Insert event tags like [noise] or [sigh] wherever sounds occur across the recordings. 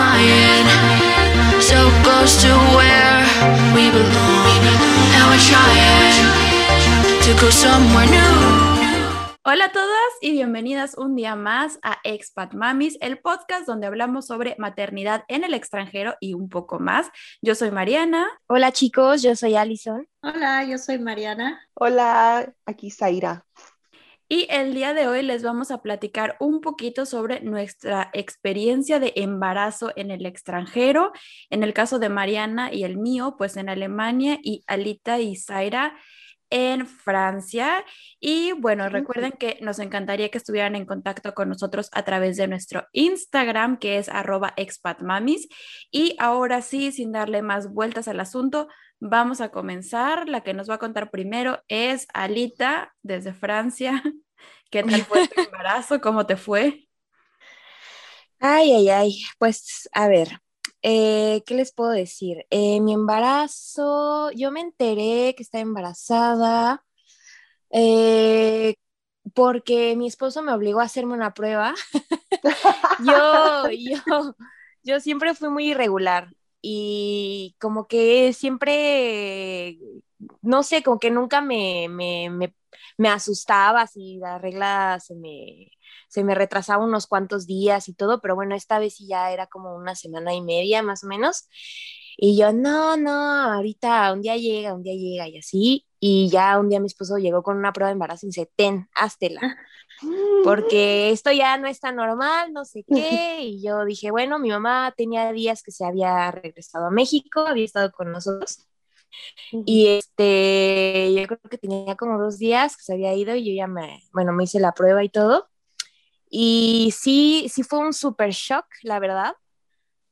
flying so close to where we belong. And we're trying to go somewhere new. Hola a todas y bienvenidas un día más a Expat Mamis, el podcast donde hablamos sobre maternidad en el extranjero y un poco más. Yo soy Mariana. Hola chicos, yo soy Alison. Hola, yo soy Mariana. Hola, aquí Zaira. Y el día de hoy les vamos a platicar un poquito sobre nuestra experiencia de embarazo en el extranjero. En el caso de Mariana y el mío, pues en Alemania y Alita y Zaira en Francia. Y bueno, recuerden que nos encantaría que estuvieran en contacto con nosotros a través de nuestro Instagram, que es arroba expatmamis. Y ahora sí, sin darle más vueltas al asunto, vamos a comenzar. La que nos va a contar primero es Alita desde Francia. [laughs] ¿Qué tal fue tu embarazo? ¿Cómo te fue? Ay, ay, ay. Pues a ver, eh, ¿Qué les puedo decir? Eh, mi embarazo, yo me enteré que estaba embarazada eh, porque mi esposo me obligó a hacerme una prueba. [laughs] yo, yo, yo siempre fui muy irregular y como que siempre, no sé, como que nunca me, me, me, me asustaba si la regla se me se me retrasaba unos cuantos días y todo, pero bueno, esta vez sí ya era como una semana y media más o menos. Y yo, no, no, ahorita un día llega, un día llega y así. Y ya un día mi esposo llegó con una prueba de embarazo y dice, ten, háztela. [laughs] Porque esto ya no está normal, no sé qué. [laughs] Y yo dije, bueno, mi mamá tenía días que se había regresado a México, había estado con nosotros. Y este, yo creo que tenía como dos días que se había ido y yo ya me, bueno, me hice la prueba y todo. Y sí, sí fue un super shock, la verdad,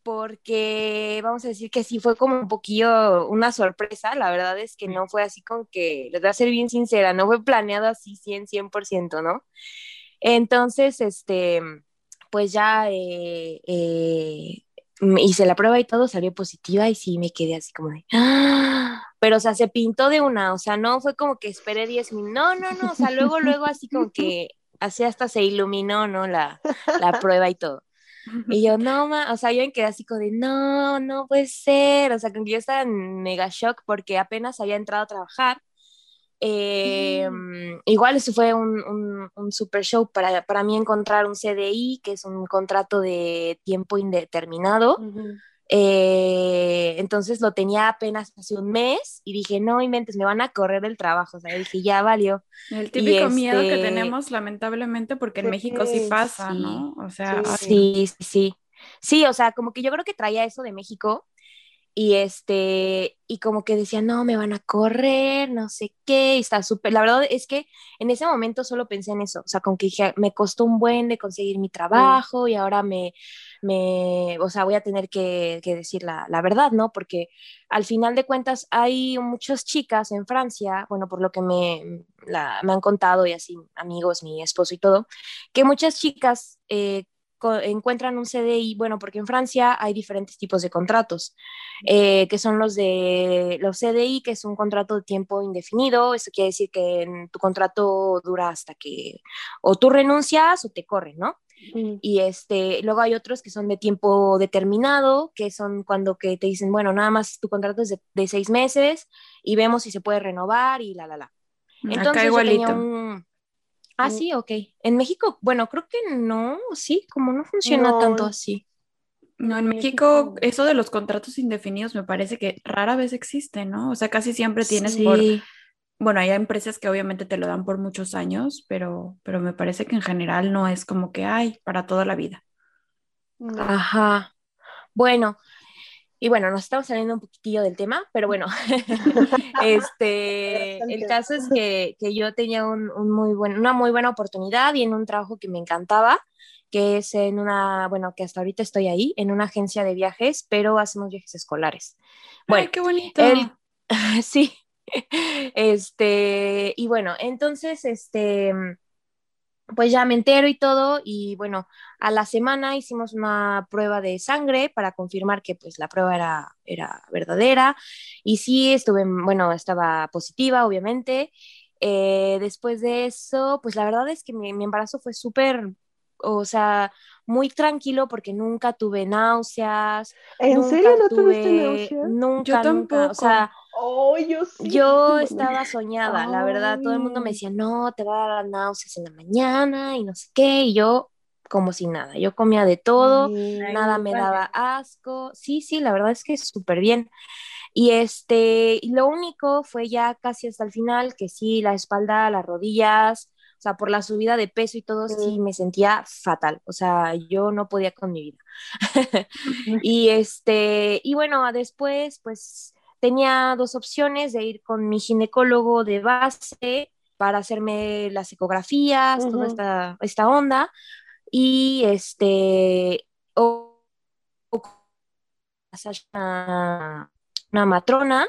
porque vamos a decir que sí fue como un poquillo una sorpresa, la verdad es que no fue así con que, les voy a ser bien sincera, no fue planeado así 100, 100%, ¿no? Entonces, este, pues ya eh, eh, hice la prueba y todo, salió positiva y sí me quedé así como de, ¡Ah! pero o sea, se pintó de una, o sea, no fue como que esperé 10 minutos, no, no, no, o sea, luego, luego así como que así hasta se iluminó, ¿no? La, la prueba y todo. Y yo, no, ma, o sea, yo me quedé así como de, no, no puede ser, o sea, que yo estaba en mega shock porque apenas había entrado a trabajar. Eh, igual eso fue un, un, un, super show para, para mí encontrar un CDI, que es un contrato de tiempo indeterminado. Eh, entonces lo tenía apenas hace un mes y dije, no inventes, me van a correr el trabajo. O sea, dije, ya valió. El típico miedo que este tenemos, lamentablemente, porque en México sí pasa, ¿no? O sea, sí, sí, sí. Sí, o sea, como que yo creo que traía eso de México y este, y como que decía, no, me van a correr, no sé qué, y está súper, la verdad es que en ese momento solo pensé en eso, o sea, como que dije, me costó un buen de conseguir mi trabajo y ahora me, me, o sea, voy a tener que, decir la, la, verdad, ¿no? Porque al final de cuentas hay muchas chicas en Francia, bueno, por lo que me, la, me han contado y así, amigos, mi esposo y todo, que muchas chicas... Eh, encuentran un CDI, bueno, porque en Francia hay diferentes tipos de contratos, eh, que son los de los CDI, que es un contrato de tiempo indefinido, eso quiere decir que tu contrato dura hasta que o tú renuncias o te corren, ¿no? Y este, luego hay otros que son de tiempo determinado, que son cuando que te dicen, bueno, nada más tu contrato es de, seis meses y vemos si se puede renovar y la, la, la. Entonces, Acá igualito. Ah, sí, ok. En México, bueno, creo que no, sí, como no funciona tanto así. No, en México eso de los contratos indefinidos me parece que rara vez existe, ¿no? O sea, casi siempre tienes por... Bueno, hay empresas que obviamente te lo dan por muchos años, pero, pero me parece que en general no es como que hay para toda la vida. Ajá. Bueno, y bueno, nos estamos saliendo un poquitillo del tema, pero bueno, [laughs] este, el caso es que, que yo tenía un, un, muy buen, una muy buena oportunidad y en un trabajo que me encantaba, que es en una, bueno, que hasta ahorita estoy ahí, en una agencia de viajes, pero hacemos viajes escolares. Bueno, Ay, qué bonito. [laughs] sí, este, y bueno, entonces, este, pues ya me entero y todo y bueno, a la semana hicimos una prueba de sangre para confirmar que pues la prueba era, era verdadera y sí estuve, bueno, estaba positiva obviamente. Eh, después de eso, pues la verdad es que mi, mi embarazo fue súper, o sea, muy tranquilo porque nunca tuve náuseas. ¿En nunca serio no tuviste náuseas? Nunca, Yo nunca. tampoco. O sea, Oh, yo sí. yo [laughs] estaba soñada, la verdad. Todo el mundo me decía, no, te va a dar náuseas en la mañana y no sé qué. Y yo, como si nada, yo comía de todo. Ay, nada me padre. daba asco. Sí, sí, la verdad es que súper bien. Y este, y lo único fue ya casi hasta el final, que sí, la espalda, las rodillas, o sea, por la subida de peso y todo, sí, Mm. me sentía fatal. O sea, yo no podía con mi vida. [laughs] [laughs] y este, y bueno, después, pues tenía dos opciones de ir con mi ginecólogo de base para hacerme las ecografías, toda Ujú. esta, esta onda. Y este, o, o una, una matrona,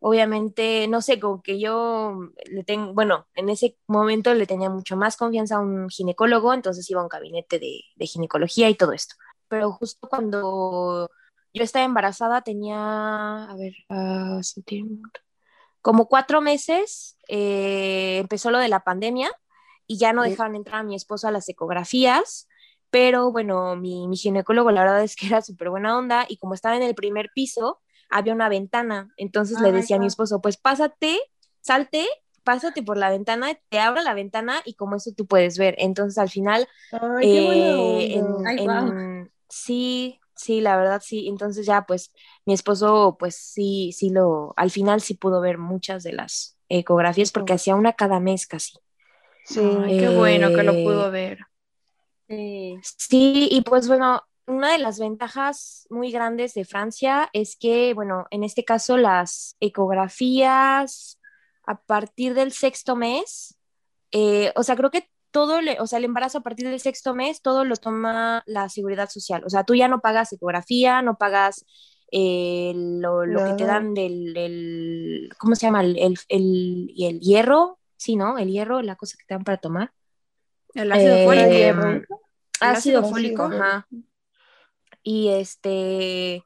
obviamente, no sé, como que yo le tengo, bueno, en ese momento le tenía mucho más confianza a un ginecólogo, entonces iba a un gabinete de, de ginecología y todo esto. Pero justo cuando yo estaba embarazada tenía, a ver, septiembre, como cuatro meses, eh, empezó lo de la pandemia y ya no dejaban entrar a mi esposo a las ecografías, pero bueno, mi, mi ginecólogo la verdad es que era súper buena onda y como estaba en el primer piso, había una ventana, entonces le Ay, decía a mi esposo, pues pásate, salte, pásate por la ventana, te abro la ventana y como eso tú puedes ver. Entonces al final Ay, qué eh, en-. Ay, en- sí, sí, la verdad sí. Entonces ya, pues, mi esposo, pues sí, sí lo, al final sí pudo ver muchas de las ecografías porque hacía una cada mes casi. Sí. Ay, qué bueno que lo Eh, pudo ver. Sí. Sí, y pues bueno, una de las ventajas muy grandes de Francia es que, bueno, en este caso las ecografías a partir del sexto mes, eh, o sea, creo que todo, le, o sea, el embarazo a partir del sexto mes, todo lo toma la seguridad social. O sea, tú ya no pagas ecografía, no pagas eh, lo, lo que te dan del, del- ¿cómo se llama? El, el, el- el hierro, sí, ¿no? El hierro, la cosa que te dan para tomar. El ácido Eh, fólico. hierro. ácido ácido fólico, ajá. Y este,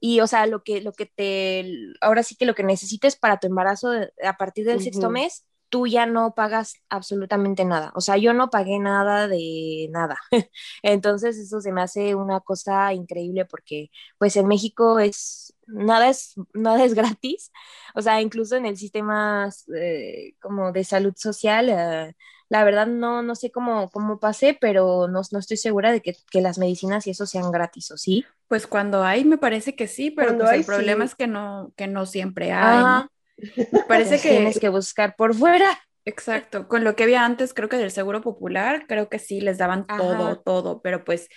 y o sea, lo que, lo que te, ahora sí que lo que necesites para tu embarazo de- a partir del sexto mes, tú ya no pagas absolutamente nada. O sea, yo no pagué nada de nada. [laughs] Entonces, eso se me hace una cosa increíble porque, pues, en México es, nada es, [laughs] nada es gratis. O sea, incluso en el sistema eh, como de salud social, eh, la verdad no, no sé cómo, cómo pasé, pero no, no estoy segura de que, que las medicinas y eso sean gratis, ¿o sí? Pues cuando hay, me parece que sí, pero pues hay, el problema sí. es que no, que no siempre hay, ¿no? [laughs] Parece pues que, tienes que buscar por fuera. exacto, con lo que había antes, creo que del Seguro Popular, creo que sí les daban todo, Ajá. todo, pero pues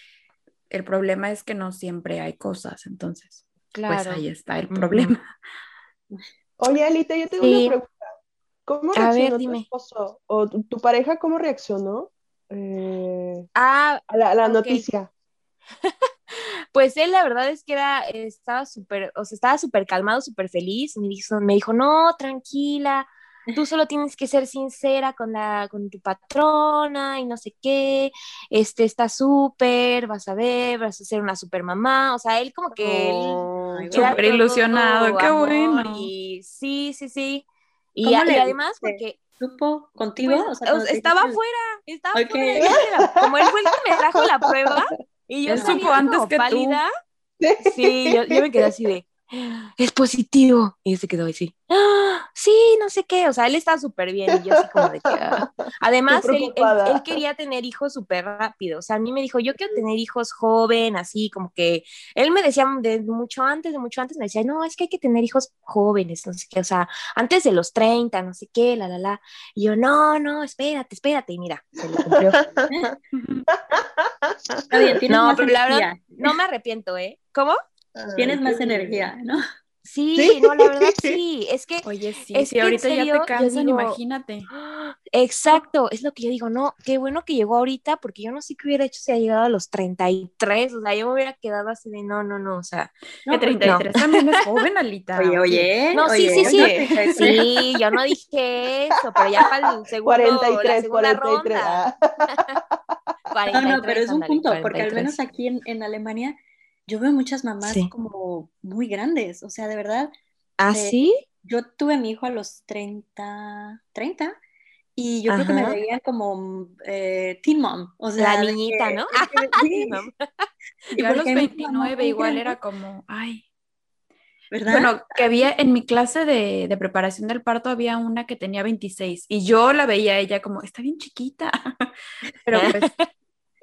el problema es que no siempre hay cosas, entonces, pues Claro. ahí está el problema. Oye, Alita, yo tengo Sí. una pregunta. ¿Cómo A ver, reaccionó tu dime. esposo o tu, tu pareja cómo reaccionó eh, Ah, a la, a la noticia? [laughs] Pues él la verdad es que era, estaba súper, o sea, estaba súper calmado, súper feliz. Me dijo, me dijo, no, tranquila, tú [laughs] solo tienes que ser sincera con la, con tu patrona y no sé qué, este está súper, vas a ver, vas a ser una super mamá. O sea, él como que Oh, Súper todo ilusionado, qué amor bueno. Y sí, sí, sí. Y, ¿Cómo a- y le además porque ¿Supo contigo? pues, O sea, estaba afuera, estaba Ok. afuera. yo de la- como él fue el que me trajo la prueba [laughs] y yo Él supo antes que tú. pálida. Sí, yo, yo me quedé así de, es positivo. Y se quedó así, "Ah, sí, no sé qué. O sea, él estaba súper bien y yo así como de que... ah". [laughs] Además, él, él- preocupada. él quería tener hijos súper rápido. O sea, a mí me dijo, yo quiero tener hijos joven, así como que... Él me decía de mucho antes, de mucho antes, me decía, no, es que hay que tener hijos jóvenes, no sé qué. O sea, antes de los 30, no sé qué, la, la, la. Y yo, no, no, espérate, espérate. Y mira, se le cumplió. [laughs] [laughs] Está bien, tienes No, pero la verdad, no me arrepiento, ¿eh? ¿Cómo? Tienes más energía, ¿no? Sí, ¿Sí? no, la verdad [laughs] sí. Es que Oye, sí, Es si que ahorita ya te cansan, digo- imagínate. Exacto, es lo que yo digo, no, qué bueno que llegó ahorita, porque yo no sé qué hubiera hecho si ha llegado a los 33, o sea, yo me hubiera quedado así de no, no, no, o sea, No, que porque- 33 también es joven, Alita. Oye, oye. No, sí, oye, sí, sí. oye. sí, yo no dije eso, pero ya para el segundo, la 43, segunda 43. ronda, ah. 43, [laughs] No, no, pero es un punto, porque al 43. menos aquí en, en Alemania yo veo muchas mamás Sí. como muy grandes, o sea, de verdad, ¿Ah, eh, sí? yo tuve a mi hijo a los 30, 30 Y yo creo que me veían como eh, teen mom, o sea, La niñita, que- ¿no? que- [laughs] sí, [laughs] y Yo a los porque mi mamá 29 muy igual era como, ay. ¿verdad? Bueno, que había en mi clase de, de preparación del parto había una que tenía 26 y yo la veía a ella como, está bien chiquita. [laughs] Pero pues,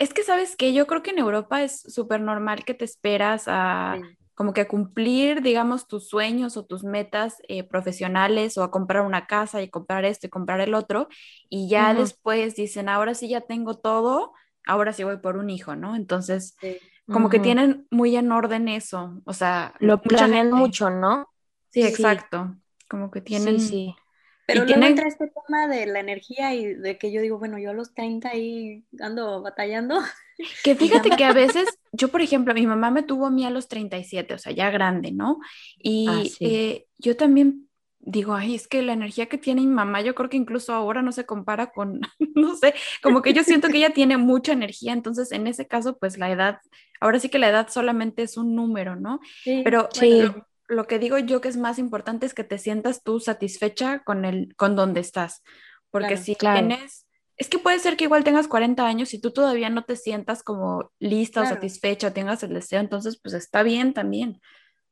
es que sabes que yo creo que en Europa es súper normal que te esperas a Sí. como que a cumplir, digamos, tus sueños o tus metas eh, profesionales o a comprar una casa y comprar esto y comprar el otro y ya después dicen, ahora sí ya tengo todo, ahora sí voy por un hijo, ¿no? Entonces, Sí. como que tienen muy en orden eso, o sea, Lo planean gente- mucho, ¿no? Sí, Sí. exacto. Como que tienen. Sí, sí. Pero luego tienen- entra este tema de la energía y de que yo digo, bueno, yo a los 30 ahí ando batallando. [laughs] Que fíjate que a [laughs] veces, yo por ejemplo, mi mamá me tuvo a mí a los 37, o sea, ya grande, ¿no? Y Ah, sí. eh, yo también digo, ay, es que la energía que tiene mi mamá, yo creo que incluso ahora no se compara con, [laughs] no sé, como que yo siento que ella tiene mucha energía, entonces en ese caso, pues la edad, ahora sí que la edad solamente es un número, ¿no? Sí, Pero Sí. bueno, lo, que digo yo que es más importante es que te sientas tú satisfecha con el, con donde estás. Porque Claro, si claro. tienes, es que puede ser que igual tengas 40 años y tú todavía no te sientas como lista o satisfecha o tengas el deseo, entonces pues está bien también.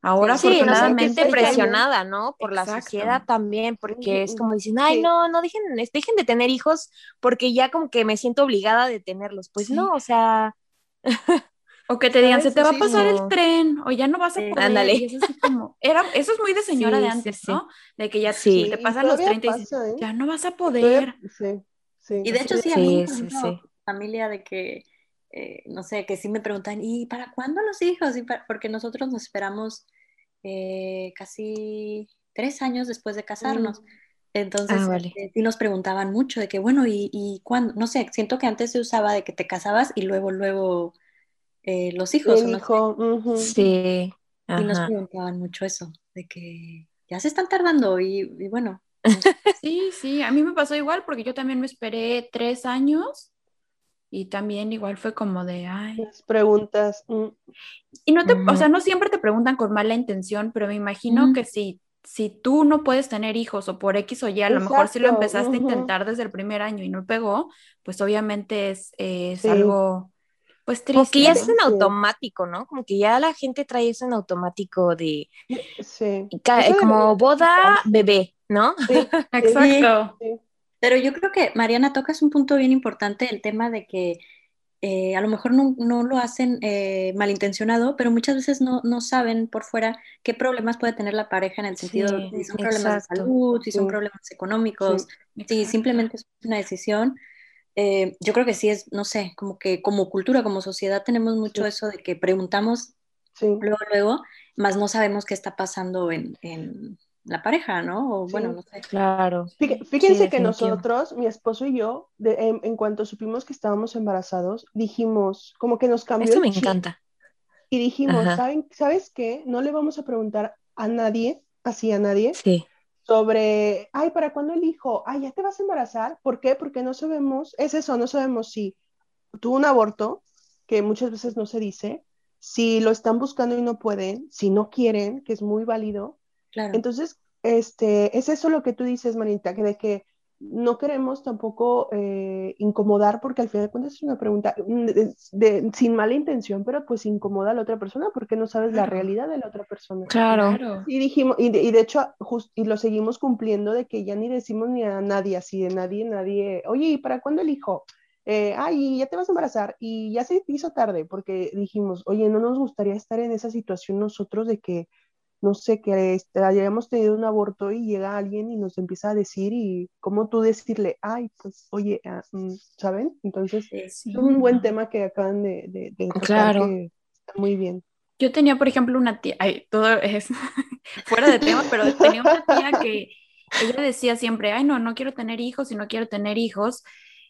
Ahora Sí, no afortunadamente sentirte ya- presionada, ¿no? Por la Exacto. sociedad también, porque es como dicen, ay, sí. no, no dejen, dejen de tener hijos porque ya como que me siento obligada de tenerlos. Pues Sí. no, o sea, O que te digan, se te va a Sí, pasar el no. tren o ya no vas a poder. Ándale. Y eso es como, era, eso es muy de señora Sí, de antes, sí. ¿no? De que ya Sí. te Sí, pasan los todavía 30 y dices, ¿eh? ya no vas a Todavía- poder. Sí, sí. Y de hecho, sí, a mí, ejemplo, familia de que, eh, no sé, que sí me preguntan, ¿y para cuándo los hijos? Y porque nosotros nos esperamos eh, casi tres años después de casarnos. Entonces, Ah, vale. este, sí nos preguntaban mucho de que, bueno, ¿y, y cuándo? No sé, siento que antes se usaba de que te casabas y luego, luego eh, los hijos, El no hijo, ujú. Sí, y nos preguntaban mucho eso, de que ya se están tardando y, y bueno, [laughs] Sí, sí, a mí me pasó igual porque yo también me esperé tres años y también igual fue como de, ay. Las preguntas. mm, Y no te, o sea, no siempre te preguntan con mala intención, pero me imagino que si, si tú no puedes tener hijos o por X o Y, a lo mejor si lo empezaste a ujú. intentar desde el primer año y no pegó, pues obviamente es, es Sí. algo, pues Como que triste, ya es en automático, ¿no? Como que ya la gente trae eso en automático de Sí. como boda, bebé, ¿no? [laughs] Sí, Exacto. sí. Pero yo creo que Mariana tocas un punto bien importante, el tema de que eh, a lo mejor no, no lo hacen eh, malintencionado, pero muchas veces no, no saben por fuera qué problemas puede tener la pareja en el sentido Sí, de si son problemas de exacto. salud, si son Sí. problemas económicos, si simplemente es una decisión. Eh, yo creo que sí es, no sé, como que como cultura, como sociedad tenemos mucho Sí. eso de que preguntamos Sí. luego, luego, más no sabemos qué está pasando en, en la pareja, ¿no? O Sí. bueno, no sé. Claro. Fíj- Fíjense que nosotros, mi esposo y yo, de- en, en cuanto supimos que estábamos embarazados, dijimos, como que nos cambió Esto el me encanta. y dijimos, Ajá. ¿saben, ¿sabes qué? No le vamos a preguntar a nadie, así a nadie, Sí. Sobre, ay, ¿para cuándo el hijo? Ay, ¿ya te vas a embarazar? ¿Por qué? Porque no sabemos, es eso, no sabemos si tuvo un aborto, que muchas veces no se dice, si lo están buscando y no pueden, si no quieren, que es muy válido. Claro. Entonces, este, es eso lo que tú dices, Manita, que de que no queremos tampoco eh, incomodar, porque al final de cuentas es una pregunta mm, de- de- sin mala intención, pero pues incomoda a la otra persona porque no sabes la realidad de la otra persona. Claro. Claro. Y dijimos, y de, y de hecho, just- y lo seguimos cumpliendo de que ya ni decimos ni a nadie, así de nadie, nadie, oye, ¿y para cuándo el hijo? Eh, ay, ya te vas a embarazar y ya se hizo tarde, porque dijimos, oye, no nos gustaría estar en esa situación nosotros de que, no sé, que hayamos tenido un aborto y llega alguien y nos empieza a decir y cómo tú decirle, ay, pues, oye, ah, mm", ¿saben? Entonces, Sí. Sí. es un buen tema que acaban de, de, Claro. que está muy bien. Yo tenía, por ejemplo, una tía, ay, todo es [laughs] fuera de tema, pero tenía una tía que ella decía siempre, ay, no, no quiero tener hijos y no quiero tener hijos.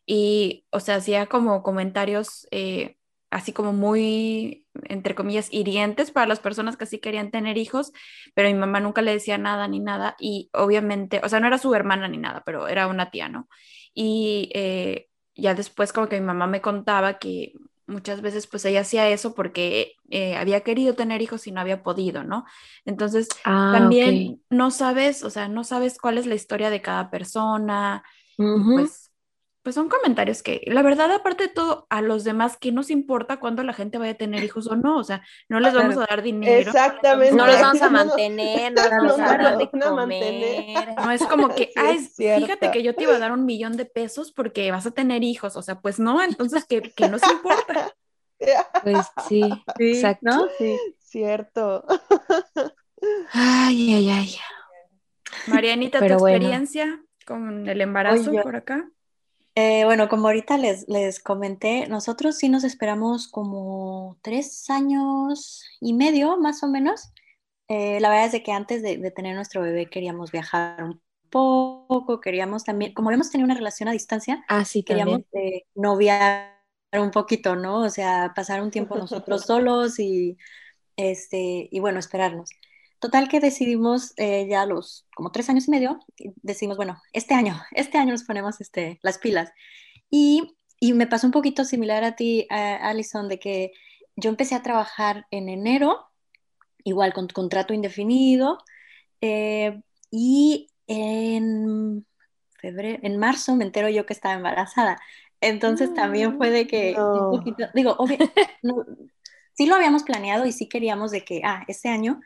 Y, o sea, hacía como comentarios eh, así como muy, entre comillas, hirientes para las personas que sí querían tener hijos, pero mi mamá nunca le decía nada ni nada. Y obviamente, o sea, no era su hermana ni nada, pero era una tía, ¿no? Y eh, ya después como que mi mamá me contaba que muchas veces pues ella hacía eso porque eh, había querido tener hijos y no había podido, ¿no? Entonces Ah, también no sabes, o sea, no sabes cuál es la historia de cada persona, pues pues son comentarios que, la verdad, aparte de todo, a los demás, ¿qué nos importa cuándo la gente vaya a tener hijos o no? O sea, no les vamos a dar dinero. Exactamente. No los vamos a [laughs] mantener, no les [laughs] vamos a dar de comer. No es como que, [laughs] ay, fíjate que yo te iba a dar un millón de pesos porque vas a tener hijos. O sea, pues no, entonces, ¿qué, qué nos importa? Pues sí, exacto. ¿no? Sí. Cierto. Ay, ay, ay. Marianita, Pero tu bueno. experiencia con el embarazo Oye, por acá. Eh, bueno, como ahorita les, les comenté, nosotros sí nos esperamos como tres años y medio, más o menos. Eh, la verdad es de que antes de, de tener nuestro bebé queríamos viajar un poco, queríamos también, como habíamos tenido una relación a distancia, Ah, sí, queríamos eh, noviar un poquito, ¿no? O sea, pasar un tiempo nosotros [laughs] solos y, este, y bueno, esperarnos. Total que decidimos eh, ya los como tres años y medio, y decidimos, bueno, este año, [laughs] este año nos ponemos este, las pilas. Y, y me pasó un poquito similar a ti, a Alison, de que yo empecé a trabajar en enero, igual con contrato indefinido, eh, y en febrero, en marzo me entero yo que estaba embarazada. Entonces también fue de que No. un poquito, digo, obvio, [laughs] no, sí lo habíamos planeado y sí queríamos de que, ah, este año,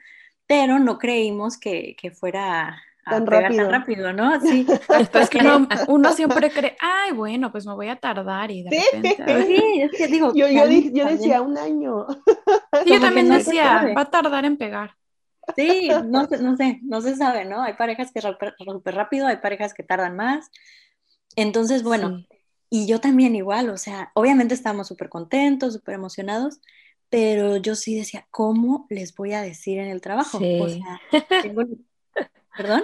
pero no creímos que, que fuera a Tan pegar rápido. tan rápido, ¿no? Sí. [laughs] Es que uno, [laughs] uno siempre cree, ay, bueno, pues me voy a tardar y de Sí. repente. Sí, es que digo, Yo, yo, yo también- decía un año. Sí, yo también no se decía, sabe. va a tardar en pegar. Sí, no, sé- no sé, no se sabe, ¿no? Hay parejas que súper rápido, hay parejas que tardan más. Entonces, bueno, Sí. y yo también igual, o sea, obviamente estábamos súper contentos, súper emocionados, pero yo sí decía, ¿cómo les voy a decir en el trabajo? O sea, tengo- [laughs] ¿perdón?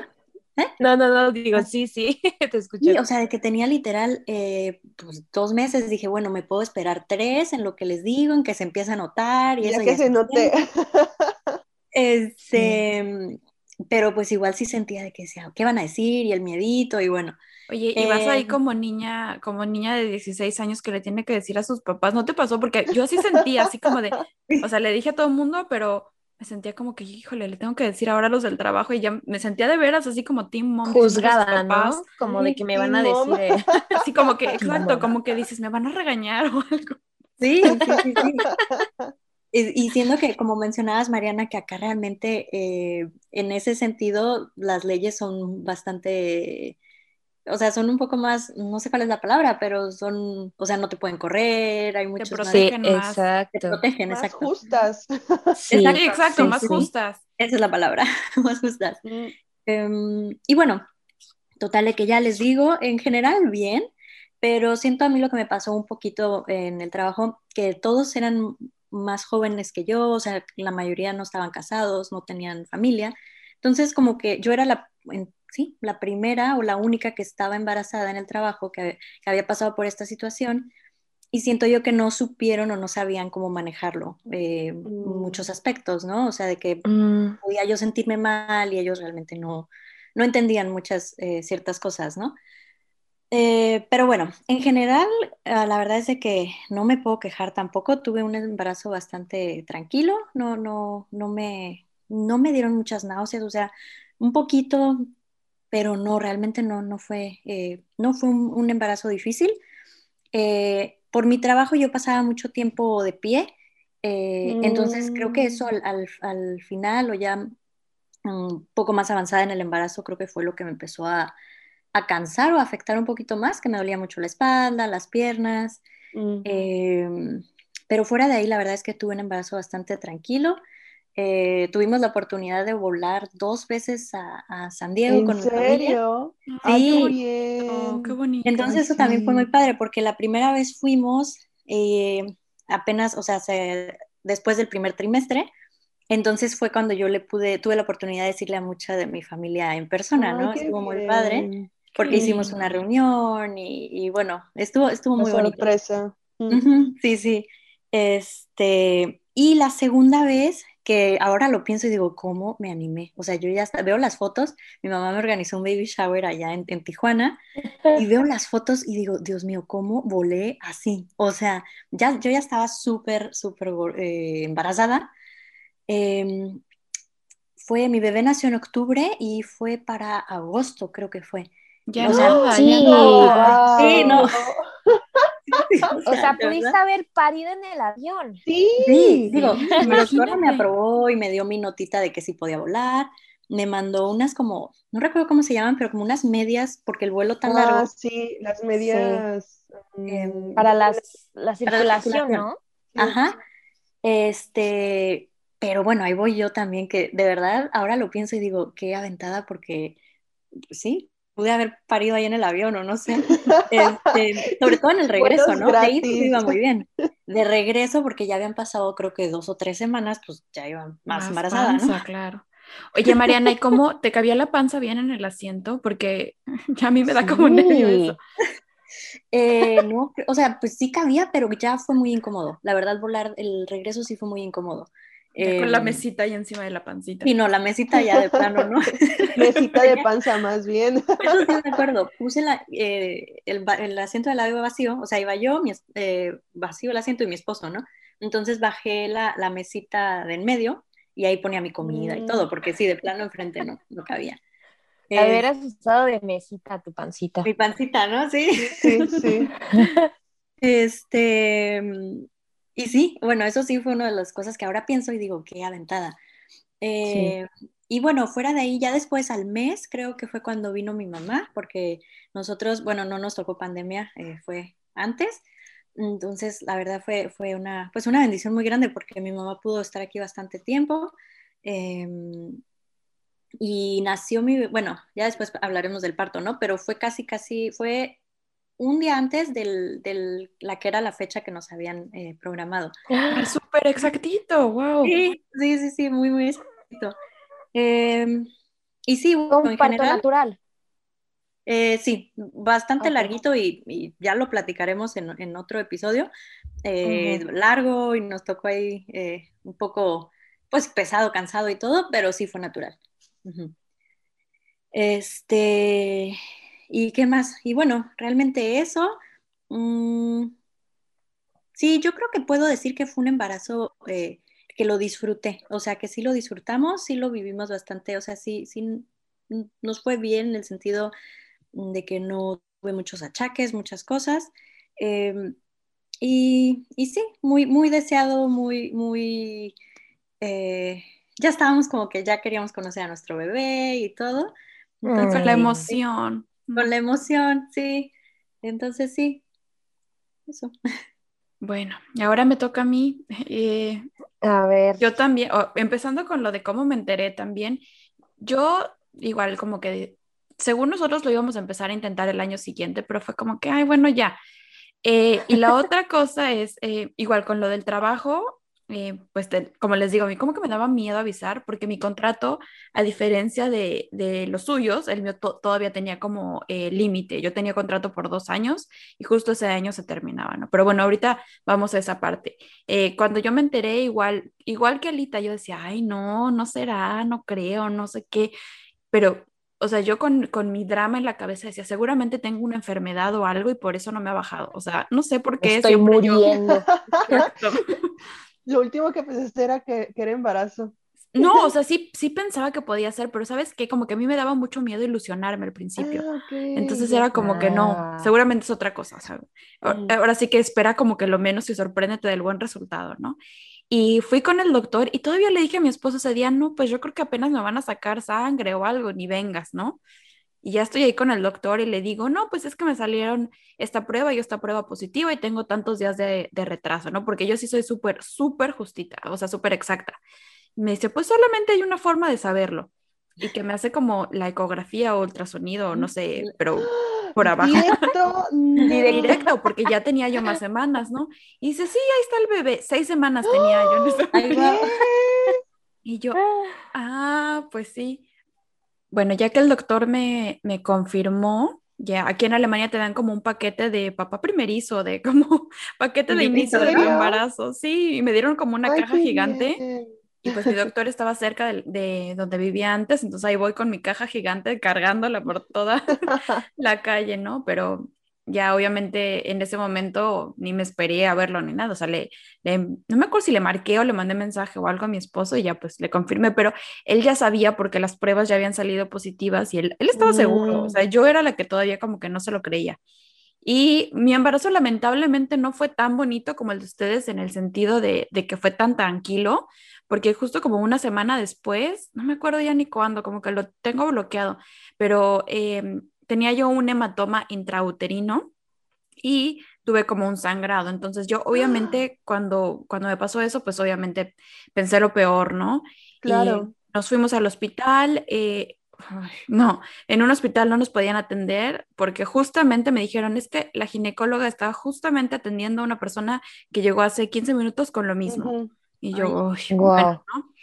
No, no, no, digo, sí, sí, [laughs] te escuché. Sí, o sea, de que tenía literal eh, pues, dos meses, dije, bueno, me puedo esperar tres en lo que les digo, en que se empieza a notar y Ya eso que ya se note. [laughs] Este, pero pues igual sí sentía de que decía, ¿qué van a decir? Y el miedito, y bueno, Oye, y vas ahí Eh, como niña, como niña de 16 años que le tiene que decir a sus papás, ¿no te pasó? Porque yo así sentía, así como de, o sea, le dije a todo el mundo, pero me sentía como que, híjole, le tengo que decir ahora a los del trabajo y ya me sentía de veras así como Team Mom. Juzgada, ¿no? Como de que me van a decir. eh, [laughs] Así como que, exacto, como que dices, me van a regañar o algo. sí, sí, sí, sí. [laughs] Y, y siendo que, como mencionabas, Mariana, que acá realmente eh, en ese sentido las leyes son bastante, o sea, son un poco más, no sé cuál es la palabra, pero son, o sea, no te pueden correr, hay muchos más- Sí, protegen más. te exacto. protegen, Más exacto. justas. [laughs] Sí, Sí, exacto, sí, más sí. justas. Esa es la palabra, [laughs] más justas. Mm, Em, y bueno, total de que ya les digo, en general bien, pero siento a mí lo que me pasó un poquito en el trabajo, que todos eran más jóvenes que yo, o sea, la mayoría no estaban casados, no tenían familia. Entonces, como que yo era la, en- sí, la primera o la única que estaba embarazada en el trabajo, que, que había pasado por esta situación. Y siento yo que no supieron o no sabían cómo manejarlo, eh, Mm. muchos aspectos, ¿no? O sea, de que Mm, podía yo sentirme mal y ellos realmente no, no entendían muchas eh, ciertas cosas, ¿no? Eh, pero bueno, en general, ah, la verdad es de que no me puedo quejar tampoco. Tuve un embarazo bastante tranquilo, no, no, no me, no me dieron muchas náuseas, o sea, un poquito, pero no, realmente no, no fue, eh, no fue un, un embarazo difícil. Eh, por mi trabajo yo pasaba mucho tiempo de pie, eh, entonces creo que eso al, al- al final o ya un poco más avanzada en el embarazo creo que fue lo que me empezó a, a cansar o a afectar un poquito más, que me dolía mucho la espalda, las piernas, mm. eh, pero fuera de ahí la verdad es que tuve un embarazo bastante tranquilo. Eh, tuvimos la oportunidad de volar dos veces a, a San Diego ¿En con mi familia. serio? Sí. Oh, qué bonito. Entonces eso sí. también fue muy padre porque la primera vez fuimos eh, apenas, o sea, se- después del primer trimestre, entonces fue cuando yo le pude, tuve la oportunidad de decirle a mucha de mi familia en persona, ¿no? Estuvo muy bien. padre porque hicimos una reunión y, y bueno, estuvo, estuvo muy bonito. sorpresa. Mm. Sí, sí. Este, y la segunda vez que ahora lo pienso y digo, ¿cómo me animé? O sea, yo ya hasta veo las fotos, mi mamá me organizó un baby shower allá en, en Tijuana y veo las fotos y digo, Dios mío, ¿cómo volé así? O sea, ya, yo ya estaba súper, súper eh, embarazada. Em, fue, mi bebé nació en octubre y fue para agosto, creo que fue. Ya O sea, nada, sí, ya nada. Sí, no. [laughs] [laughs] O sea, pudiste verdad. haber parido en el avión. Sí, Sí, digo, mi doctora me aprobó y me dio mi notita de que sí podía volar. Me mandó unas como, no recuerdo cómo se llaman, pero como unas medias, porque el vuelo tan Ah, largo. sí, las medias. Eh, mm, Para las, la la circulación, circulación. ¿no? Ajá. Este, pero bueno, ahí voy yo también, que de verdad ahora lo pienso y digo, qué aventada, porque sí, pude haber parido ahí en el avión o no sé. Este, sobre todo en el regreso, ¿no? De ahí iba muy bien. De regreso, porque ya habían pasado creo que dos o tres semanas, pues ya iba más, embarazada, ¿no? panza, claro. Oye, Mariana, ¿y cómo te cabía la panza bien en el asiento? Porque ya a mí me da como Sí. nervio eso. Eh, no, o sea, pues sí cabía, pero ya fue muy incómodo. La verdad, volar, el regreso sí fue muy incómodo. Con la Em, mesita ahí encima de la pancita. Y no, la mesita ya de plano, ¿no? [laughs] Mesita de panza más bien. [laughs] Eso sí me acuerdo. Puse la, eh, el, el asiento del lado vacío, o sea, iba yo, mi eh, vacío el asiento y mi esposo, ¿no? Entonces bajé la, la mesita de en medio y ahí ponía mi comida y Mm. todo, porque sí, de plano enfrente no, no cabía. Eh, Haber usado de mesita tu pancita. mi pancita, ¿no? Sí. Sí, sí. [laughs] Este, mm, y sí, bueno, eso sí fue una de las cosas que ahora pienso y digo, qué aventada. Eh, Y bueno, fuera de ahí, ya después al mes, creo que fue cuando vino mi mamá, porque nosotros, bueno, no nos tocó pandemia, eh, fue antes. Entonces, la verdad fue, fue una, pues una bendición muy grande porque mi mamá pudo estar aquí bastante tiempo. eh, y nació mi, bueno, ya después hablaremos del parto, ¿no? Pero fue casi, casi, fue un día antes de del, la que era la fecha que nos habían eh, programado. Ah, Súper exactito, wow. Sí, sí, sí, sí, muy, muy exacto. Eh, y sí, Fue bueno, un en parto general, natural. eh, sí, bastante larguito y, y ya lo platicaremos en, en otro episodio. Eh. Largo y nos tocó ahí eh, un poco, pues pesado, cansado y todo, pero sí fue natural. Este, ¿y qué más? Y bueno, realmente eso. mm, sí, yo creo que puedo decir que fue un embarazo eh, que lo disfruté, o sea, que sí lo disfrutamos, sí lo vivimos bastante, o sea, sí, sí mm, nos fue bien en el sentido de que no tuve muchos achaques, muchas cosas. eh, y, y sí, muy, muy deseado, muy, muy... eh, ya estábamos como que ya queríamos conocer a nuestro bebé y todo. Entonces, Con la Mm. emoción. Con la emoción, sí. Entonces sí, eso. Bueno, y ahora me toca a mí. eh, A ver. yo también, o, empezando con lo de cómo me enteré también, yo igual como que, según nosotros lo íbamos a empezar a intentar el año siguiente, pero fue como que, ay, bueno, ya. Eh, y la [laughs] otra cosa es, eh, igual con lo del trabajo, eh, pues te- como les digo, a mí como que me daba miedo avisar porque mi contrato, a diferencia de, de los suyos, el mío to- todavía tenía como eh, límite. Yo tenía contrato por dos años y justo ese año se terminaba, ¿no? Pero bueno, ahorita vamos a esa parte. Eh, cuando yo me enteré, igual, igual que Alita, yo decía, ay, no, no será, no creo, no sé qué, pero, o sea, yo con, con mi drama en la cabeza decía, seguramente tengo una enfermedad o algo y por eso no me ha bajado. O sea, no sé por qué. Estoy yo- muriendo. [laughs] Exacto. Lo último que pensaste era que, que era embarazo. No, o sea, sí, sí pensaba que podía ser, pero ¿sabes qué? Como que a mí me daba mucho miedo ilusionarme al principio. Ah, ok, Entonces era como que no, seguramente es otra cosa, o sea, Mm. ahora sí que espera como que lo menos y sorpréndete del buen resultado, ¿no? Y fui con el doctor y todavía le dije a mi esposo ese día, no, pues yo creo que apenas me van a sacar sangre o algo, ni vengas, ¿no? Y ya estoy ahí con el doctor y le digo, no, pues es que me salieron esta prueba y esta prueba positiva y tengo tantos días de, de retraso, ¿no? Porque yo sí soy súper, súper justita, o sea, súper exacta. Y me dice, pues solamente hay una forma de saberlo. Y que me hace como la ecografía o ultrasonido, no sé, pero [gasps] por abajo. Directo. [laughs] Directo, porque ya tenía yo más semanas, ¿no? Y dice, sí, ahí está el bebé. Seis semanas tenía yo en ese. [gasps] [laughs] Y yo, [laughs] ah, pues sí. Bueno, ya que el doctor me, me confirmó, ya aquí en Alemania te dan como un paquete de papá primerizo, de [laughs] como paquete de ¿En inicio de tu serio? embarazo. Sí, y me dieron como una Ay, caja gigante. bien. Y pues mi doctor estaba cerca de, de donde vivía antes, entonces ahí voy con mi caja gigante cargándola por toda [laughs] la calle, ¿no? Pero ya obviamente en ese momento ni me esperé a verlo ni nada, o sea, le, no me acuerdo si le marqué o le mandé mensaje o algo a mi esposo y ya pues le confirmé, pero él ya sabía porque las pruebas ya habían salido positivas y él, él estaba seguro, o Mm. sea, yo era la que todavía como que no se lo creía. Y mi embarazo lamentablemente no fue tan bonito como el de ustedes en el sentido de, de que fue tan tranquilo, porque justo como una semana después, no me acuerdo ya ni cuándo, como que lo tengo bloqueado, pero em, tenía yo un hematoma intrauterino y tuve como un sangrado. Entonces yo obviamente cuando, cuando me pasó eso, pues obviamente pensé lo peor, ¿no? Y Claro. nos fuimos al hospital. eh, ay, no, en un hospital no nos podían atender porque justamente me dijeron, es que la ginecóloga estaba justamente atendiendo a una persona que llegó hace 15 minutos con lo mismo. Ujú. Y yo, "Uy, Guau. bueno, ¿no?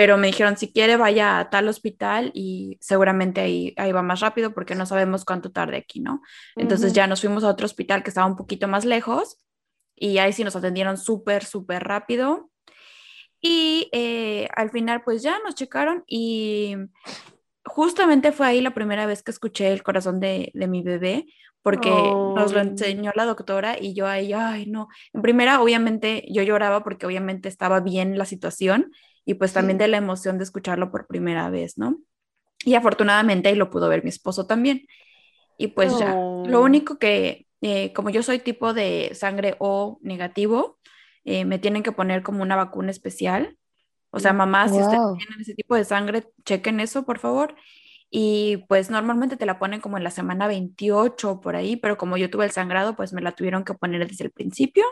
Pero me dijeron, si quiere, vaya a tal hospital y seguramente ahí, ahí va más rápido porque no sabemos cuánto tarde aquí, ¿no? Entonces ya nos fuimos a otro hospital que estaba un poquito más lejos y ahí sí nos atendieron súper, súper rápido. Y eh, al final pues ya nos checaron y justamente fue ahí la primera vez que escuché el corazón de, de mi bebé porque nos lo enseñó la doctora y yo ahí, ay, no. En primera, obviamente, yo lloraba porque obviamente estaba bien la situación y pues también Sí. de la emoción de escucharlo por primera vez, ¿no? Y afortunadamente ahí lo pudo ver mi esposo también. Y pues ya, lo Oh. único que, eh, como yo soy tipo de sangre O negativo, eh, me tienen que poner como una vacuna especial. O sea, mamá, si ustedes Wow. tienen ese tipo de sangre, chequen eso, por favor. Y pues normalmente te la ponen como en la semana 28 o por ahí, pero como yo tuve el sangrado, pues me la tuvieron que poner desde el principio.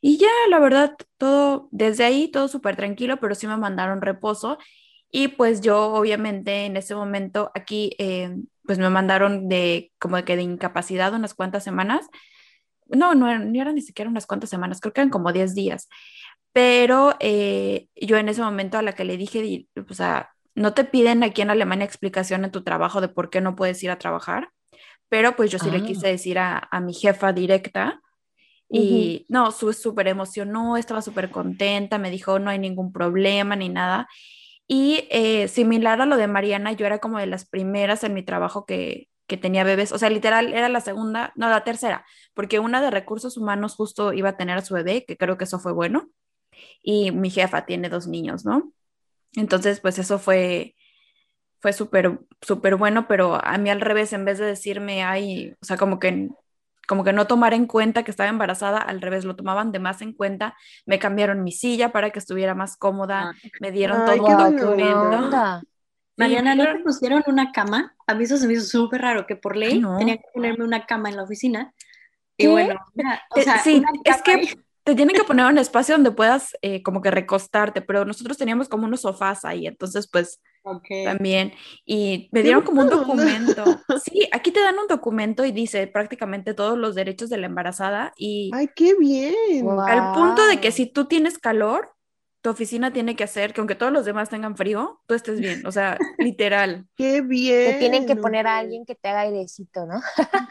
Y ya, la verdad, todo, desde ahí todo súper tranquilo, pero sí me mandaron reposo. Y pues yo, obviamente, en ese momento aquí, eh, pues me mandaron de como de que de incapacidad unas cuantas semanas. No, no, eran- no eran ni siquiera unas cuantas semanas, creo que eran como 10 días. Pero eh, yo en ese momento a la que le dije, di- o sea, no te piden aquí en Alemania explicación en tu trabajo de por qué no puedes ir a trabajar, pero pues yo sí le Ah. quise decir a, a mi jefa directa y no, su- súper emocionó, estaba súper contenta, me dijo no hay ningún problema ni nada. Y eh, similar a lo de Mariana, yo era como de las primeras en mi trabajo que, que tenía bebés, o sea, literal era la segunda, no, la tercera, porque una de recursos humanos justo iba a tener a su bebé, que creo que eso fue bueno, y mi jefa tiene dos niños, ¿no? Entonces, pues eso fue, fue súper, súper bueno, pero a mí al revés, en vez de decirme, ay, o sea, como que, como que no tomar en cuenta que estaba embarazada, al revés, lo tomaban de más en cuenta, me cambiaron mi silla para que estuviera más cómoda, Ah. me dieron Ay, todo un documento. Mariana, ¿no te pusieron una cama? A mí eso se me hizo súper raro, que por ley no. tenía que ponerme una cama en la oficina. Y bueno, o Eh, sea, sí, una es que ahí. Te tienen que poner un espacio donde puedas eh, como que recostarte, pero nosotros teníamos como unos sofás ahí, entonces pues también. Y me ¡Qué dieron como un documento. [laughs] Sí, aquí te dan un documento y dice prácticamente todos los derechos de la embarazada y Ay, qué bien. al punto de que si tú tienes calor, tu oficina tiene que hacer que aunque todos los demás tengan frío, tú estés bien, o sea, [laughs] literal. Qué bien. Te tienen que poner a alguien que te haga airecito, ¿no?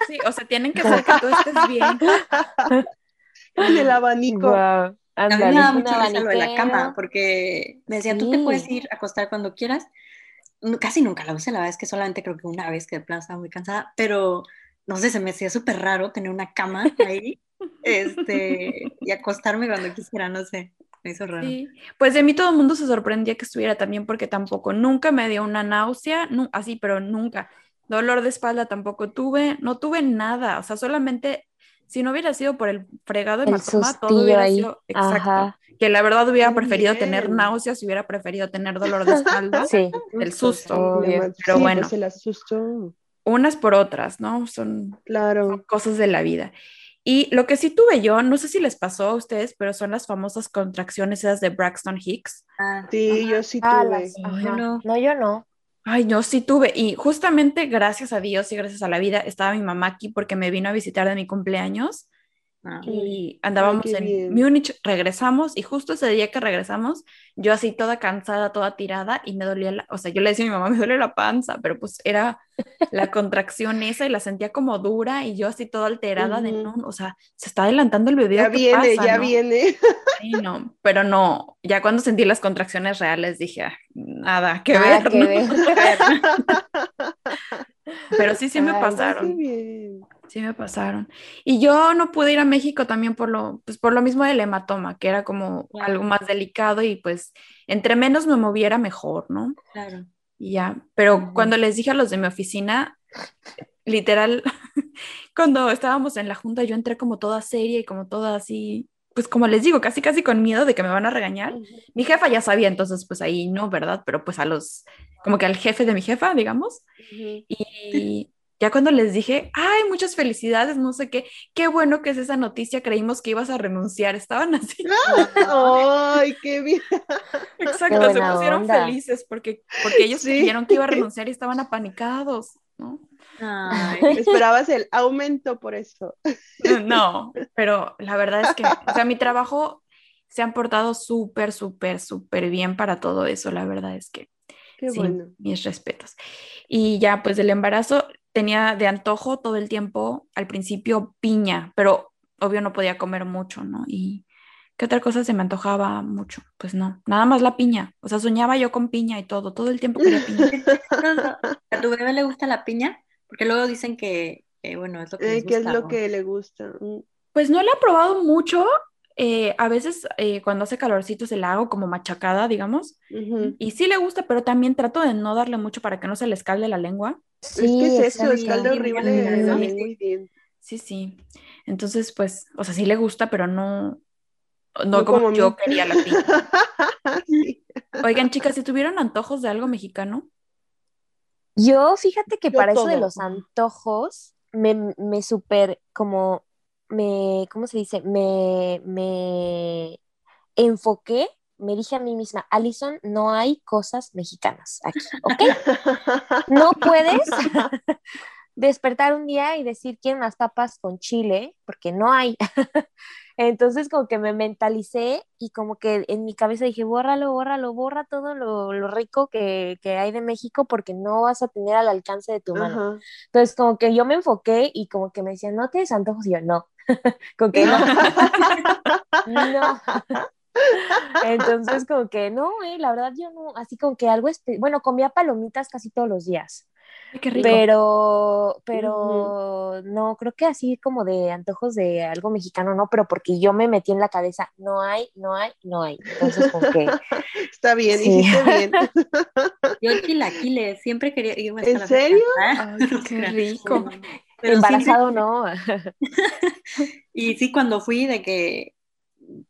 Sí, o sea, tienen que [laughs] hacer que tú estés bien. En el abanico. Guau, A mí me daba mucha risa lo de la cama, porque me decían, tú te Sí. puedes ir a acostar cuando quieras. Casi nunca la usé, la verdad es que solamente creo que una vez que de plano estaba muy cansada, pero no sé, se me hacía súper raro tener una cama ahí [laughs] este, y acostarme cuando quisiera, no sé, me hizo raro. Sí, pues de mí todo el mundo se sorprendía que estuviera también porque tampoco nunca me dio una náusea, así, pero nunca. Dolor de espalda tampoco tuve, no tuve nada, o sea, solamente si no hubiera sido por el fregado El hematoma, todo hubiera ahí. sido exacto. Ajá. Que la verdad hubiera preferido tener náuseas, hubiera preferido tener dolor de espalda, [laughs] Sí. el susto. Obvio. Pero sí, bueno. pues el asusto. unas por otras, ¿no? Son, cosas de la vida. Y lo que sí tuve yo, no sé si les pasó a ustedes, pero son las famosas contracciones esas de Braxton Hicks. Ah, Sí, ajá. yo sí Ah, tuve. las- Yo ajá. no. No, yo no. Ay, yo sí tuve. Y justamente gracias a Dios y gracias a la vida estaba mi mamá aquí porque me vino a visitar de mi cumpleaños Ah. y andábamos en bien. Múnich, regresamos y justo ese día que regresamos, yo así toda cansada, toda tirada y me dolía la, o sea, yo le decía a mi mamá, me duele la panza, pero pues era la [laughs] contracción esa y la sentía como dura y yo así toda alterada de Ujú. no, o sea, se está adelantando el bebé, Ya ¿o ¿qué viene, pasa, ya no? viene. Sí, no, pero no, ya cuando sentí las contracciones reales dije, "Ah, nada que Nada ver, que ¿no? ver. [laughs] Pero sí, sí me Ay, pasaron. bien. Sí me pasaron. Y yo no pude ir a México también por lo, pues por lo mismo del hematoma, que era como Claro. algo más delicado y pues entre menos me moviera mejor, ¿no? Claro. Y ya, pero cuando les dije a los de mi oficina, literal, [laughs] cuando estábamos en la junta, yo entré como toda seria y como toda así, pues como les digo, casi casi con miedo de que me van a regañar. Mi jefa ya sabía, entonces pues ahí no, ¿verdad? Pero pues a los, como que al jefe de mi jefa, digamos. Ujú. Y ya cuando les dije, ay, muchas felicidades, no sé qué, qué bueno que es esa noticia, creímos que ibas a renunciar, estaban así. [laughs] Ay, qué bien. [laughs] Exacto, se buena pusieron onda. felices porque, porque ellos Sí. creyeron que iba a [laughs] renunciar y estaban apanicados, ¿no? Ay, [laughs] Esperabas el aumento por eso. No, [laughs] pero la verdad es que, o sea, mi trabajo se han portado súper, súper, súper bien para todo eso, la verdad es que Qué sí, bueno. mis respetos. Y ya, pues del embarazo tenía de antojo todo el tiempo, al principio piña, pero obvio no podía comer mucho, ¿no? Y ¿qué otra cosa se me antojaba mucho? Pues no, nada más la piña, o sea, soñaba yo con piña y todo, todo el tiempo quería piña. [laughs] ¿A tu bebé le gusta la piña? Porque luego dicen que, eh, bueno, es lo que Eh, les ¿Qué es gusta, lo ¿no? que le gusta? Mm. Pues no la he probado mucho. eh, a veces eh, cuando hace calorcito se la hago como machacada, digamos. Y sí le gusta, pero también trato de no darle mucho para que no se le escalde la lengua. es que es eso, escalda Sí, horrible sí, sí. bien. Sí, sí. Entonces, pues, o sea, sí le gusta, pero no, no, No como, yo quería la [laughs] piña. Sí. Oigan, chicas, si tuvieron antojos de algo mexicano, Yo, fíjate que Yo para eso de los antojos, me, me súper como, me, ¿cómo se dice? Me, me enfoqué, me dije a mí misma, Alison, no hay cosas mexicanas aquí, ¿ok? [laughs] No puedes [laughs] despertar un día y decir quién más papas con chile, porque no hay. [laughs] Entonces como que me mentalicé y como que en mi cabeza dije, bórralo, bórralo, borra todo lo, lo rico que, que hay de México porque no vas a tener al alcance de tu mano. Entonces como que yo me enfoqué y como que me decían, no tienes antojos y yo, no, [laughs] como que no, [laughs] no. Entonces como que no, eh, la verdad yo no, así como que algo, bueno, comía palomitas casi todos los días. Ay, qué rico. Pero, pero no, creo que así como de antojos de algo mexicano, no, pero porque yo me metí en la cabeza, no hay, no hay, no hay. Entonces, como que, [laughs] Está bien, Sí. hiciste bien. [laughs] Yo chilaquiles, siempre quería irme ¿En serio? Ay, [laughs] qué rico. Pero sí, embarazado, no. y sí, cuando fui de que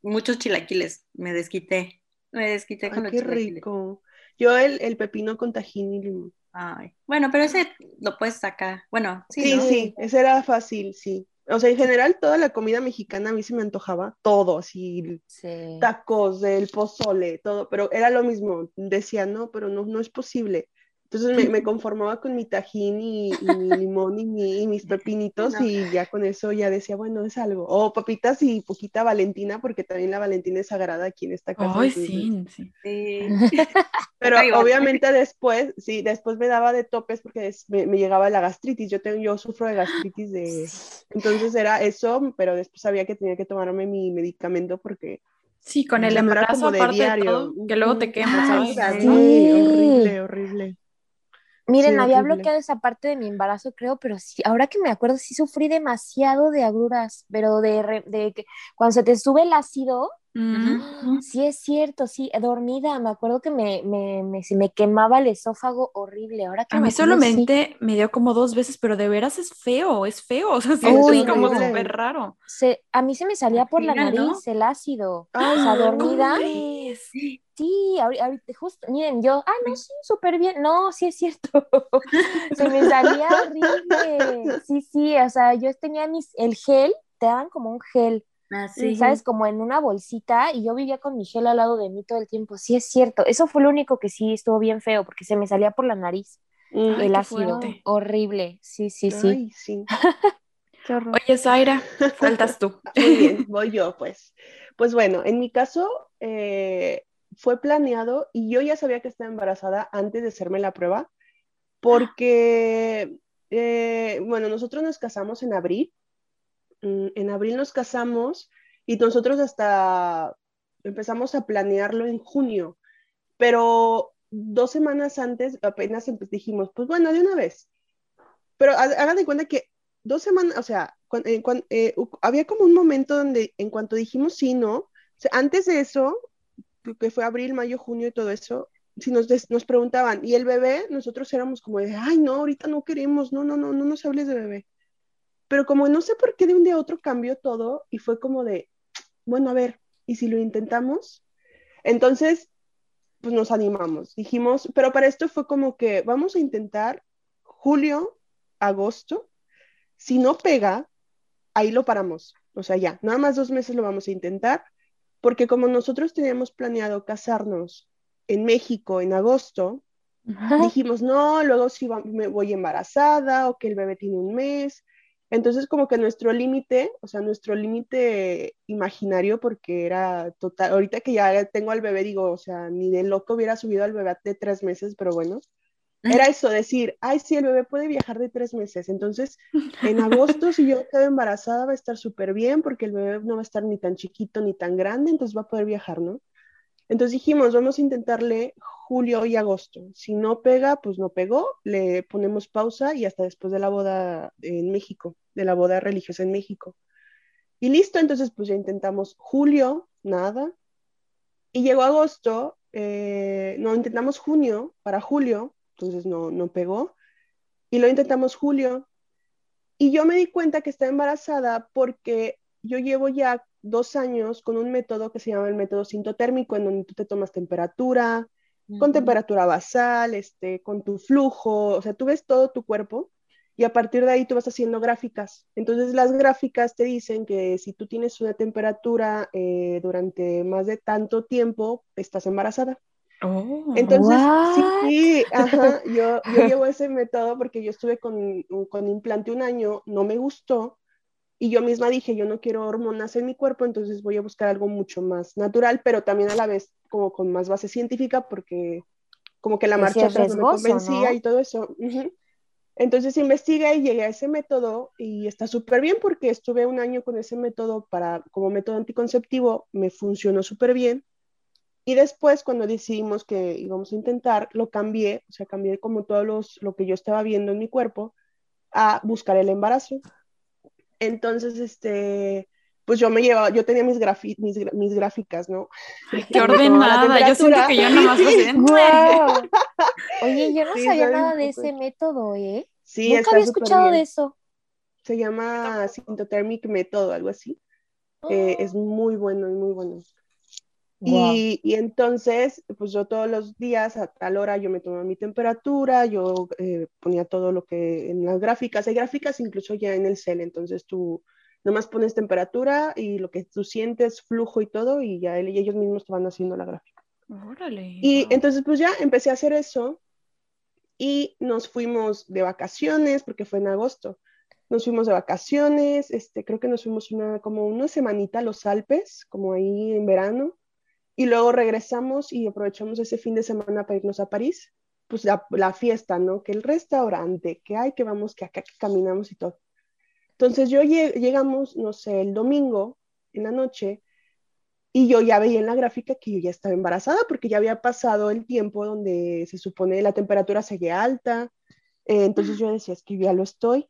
muchos chilaquiles, me desquité. Me desquité Ay, con los qué chilaquiles. rico. Yo el, el pepino con tajín y limón. Ay. Bueno, pero ese lo puedes sacar. Bueno, sí, Sí, ¿no? sí, ese era fácil, sí. O sea, en general toda la comida mexicana a mí se me antojaba, todo, así, Sí. tacos, el pozole, todo, pero era lo mismo. Decía, no, pero no, no es posible. Entonces me, me conformaba con mi tajín y, y mi limón y, mi- y mis pepinitos No. y ya con eso ya decía, bueno, es algo. O papitas y poquita Valentina, porque también la Valentina es sagrada aquí en esta casa. Ay, sí, sí. Sí. [laughs] Pero obviamente después, sí, después me daba de topes porque des- me, me llegaba la gastritis. Yo tengo, yo sufro de gastritis de, [gasps] entonces era eso, pero después sabía que tenía que tomarme mi medicamento porque Sí, con el no embarazo, de aparte de diario. todo, que luego te quemas. Ay, sí, horrible, horrible. Miren, Sí, había horrible. bloqueado esa parte de mi embarazo, creo, pero sí, ahora que me acuerdo, sí sufrí demasiado de agruras, pero de, re- de que cuando se te sube el ácido, Ujú. sí es cierto, sí, dormida, me acuerdo que me, me, me, se me quemaba el esófago horrible, ahora que A mí sí. solamente me dio como dos veces, pero de veras es feo, es feo, [laughs] o sea, sí, Uy, es como no. súper raro. Se, a mí se me salía por la nariz ¿no? el ácido, Ay, o sea, dormida, sí, ahori- ahorita, justo, miren, yo, ah, no, sí, súper bien, no, sí es cierto, [laughs] se me [laughs] salía horrible, sí, sí, o sea, yo tenía mis, el gel, te daban como un gel, Así. ¿sabes? Como en una bolsita y yo vivía con mi gel al lado de mí todo el tiempo. Sí, es cierto. Eso fue lo único que sí estuvo bien feo porque se me salía por la nariz Mm, Ay, el ácido. fuerte. Horrible. Sí, sí, sí. Ay, sí. [laughs] Qué horror. Oye, Zaira, [laughs] faltas tú. Muy bien, voy yo, pues. Pues bueno, en mi caso eh, fue planeado y yo ya sabía que estaba embarazada antes de hacerme la prueba, porque, eh, bueno, nosotros nos casamos en abril. En abril nos casamos y nosotros hasta empezamos a planearlo en junio, pero dos semanas antes apenas dijimos, pues bueno, de una vez. Pero ha- hagan de cuenta que dos semanas, o sea, eh, había como un momento donde en cuanto dijimos sí, no, antes de eso, que fue abril, mayo, junio y todo eso, si nos, nos preguntaban, ¿y el bebé? Nosotros éramos como de, ay, no, ahorita no queremos, no, no, no, no nos hables de bebé. Pero como no sé por qué de un día a otro cambió todo y fue como de, bueno, a ver, ¿y si lo intentamos? Entonces, pues nos animamos. Dijimos, pero para esto fue como que vamos a intentar julio, agosto. Si no pega, ahí lo paramos. O sea, ya, nada más dos meses lo vamos a intentar, porque como nosotros teníamos planeado casarnos en México en agosto, dijimos, no, luego si me voy embarazada o que el bebé tiene un mes. Entonces, como que nuestro límite, o sea, nuestro límite imaginario, porque era total, ahorita que ya tengo al bebé, digo, o sea, ni de loco hubiera subido al bebé de tres meses, pero bueno, era eso, decir, ay, sí, el bebé puede viajar de tres meses. Entonces, en agosto, si yo quedo embarazada, va a estar súper bien, porque el bebé no va a estar ni tan chiquito ni tan grande, entonces va a poder viajar, ¿no? Entonces dijimos, vamos a intentarle julio y agosto. Si no pega, pues no pegó, le ponemos pausa y hasta después de la boda en México, de la boda religiosa en México. Y listo, entonces pues ya intentamos julio, nada. Y llegó agosto, eh, no, intentamos junio para julio, entonces no, no pegó. Y lo intentamos julio. Y yo me di cuenta que estaba embarazada porque yo llevo ya dos años con un método que se llama el método sintotérmico, en donde tú te tomas temperatura, con temperatura basal, este, con tu flujo, o sea, tú ves todo tu cuerpo y a partir de ahí tú vas haciendo gráficas. Entonces las gráficas te dicen que si tú tienes una temperatura eh, durante más de tanto tiempo, estás embarazada. Oh, Entonces, sí, ajá, [laughs] yo, yo llevo ese método porque yo estuve con, con implante un año, no me gustó, y yo misma dije, yo no quiero hormonas en mi cuerpo, entonces voy a buscar algo mucho más natural, pero también a la vez como con más base científica, porque como que la pues marcha atrás no me convencía y todo eso. Entonces investigué y llegué a ese método y está súper bien porque estuve un año con ese método para, como método anticonceptivo, me funcionó súper bien. Y después, cuando decidimos que íbamos a intentar, lo cambié, o sea, cambié como todo los, lo que yo estaba viendo en mi cuerpo a buscar el embarazo. Entonces, este, pues yo me llevaba, yo tenía mis, mis, mis, gráficas, ¿no? [laughs] qué ordenada, yo siento que yo nomás hacía. Wow. Oye, yo no sabía nada de ese método, ¿eh? Sí, Nunca había escuchado de eso. Se llama Syntothermic Método, algo así. Eh, es muy bueno, muy bueno. Y, y, entonces, pues yo todos los días a tal hora yo me tomaba mi temperatura, yo eh, ponía todo lo que en las gráficas, hay gráficas incluso ya en el cel, entonces tú nomás pones temperatura y lo que tú sientes, flujo y todo, y ya él y ellos mismos te van haciendo la gráfica. Órale, y entonces pues ya empecé a hacer eso y nos fuimos de vacaciones, porque fue en agosto, nos fuimos de vacaciones, este, creo que nos fuimos una, como una semanita a los Alpes, como ahí en verano y luego regresamos y aprovechamos ese fin de semana para irnos a París, pues la, fiesta, ¿no? Que el restaurante, que hay, que vamos, que acá que caminamos y todo. Entonces yo llegamos, no sé, el domingo en la noche y yo ya veía en la gráfica que yo ya estaba embarazada porque ya había pasado el tiempo donde se supone la temperatura seguía alta. Eh, entonces yo decía, es que ya lo estoy.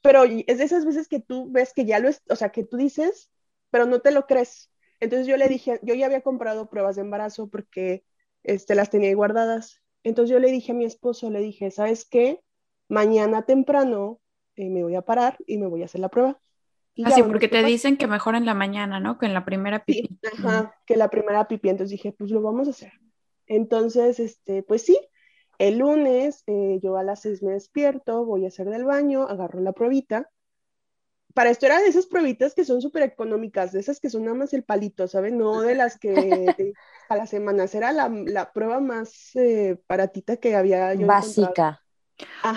Pero es de esas veces que tú ves que ya lo es, o sea, que tú dices, pero no te lo crees. Entonces yo le dije, yo ya había comprado pruebas de embarazo porque este, las tenía guardadas. Entonces yo le dije a mi esposo, le dije, ¿sabes qué? Mañana temprano eh, me voy a parar y me voy a hacer la prueba. Así, ah, porque te dicen que mejor en la mañana, ¿no? Que en la primera pipi. ajá, que la primera pipi. Entonces dije, pues lo vamos a hacer. Entonces, este, pues sí, el lunes eh, yo a las seis me despierto, voy a hacer del baño, agarro la pruebita para esto era de esas pruebitas que son súper económicas, de esas que son nada más el palito, ¿sabes? No de las que [laughs] a la semana. Era la, la prueba más eh, baratita que había yo Básica.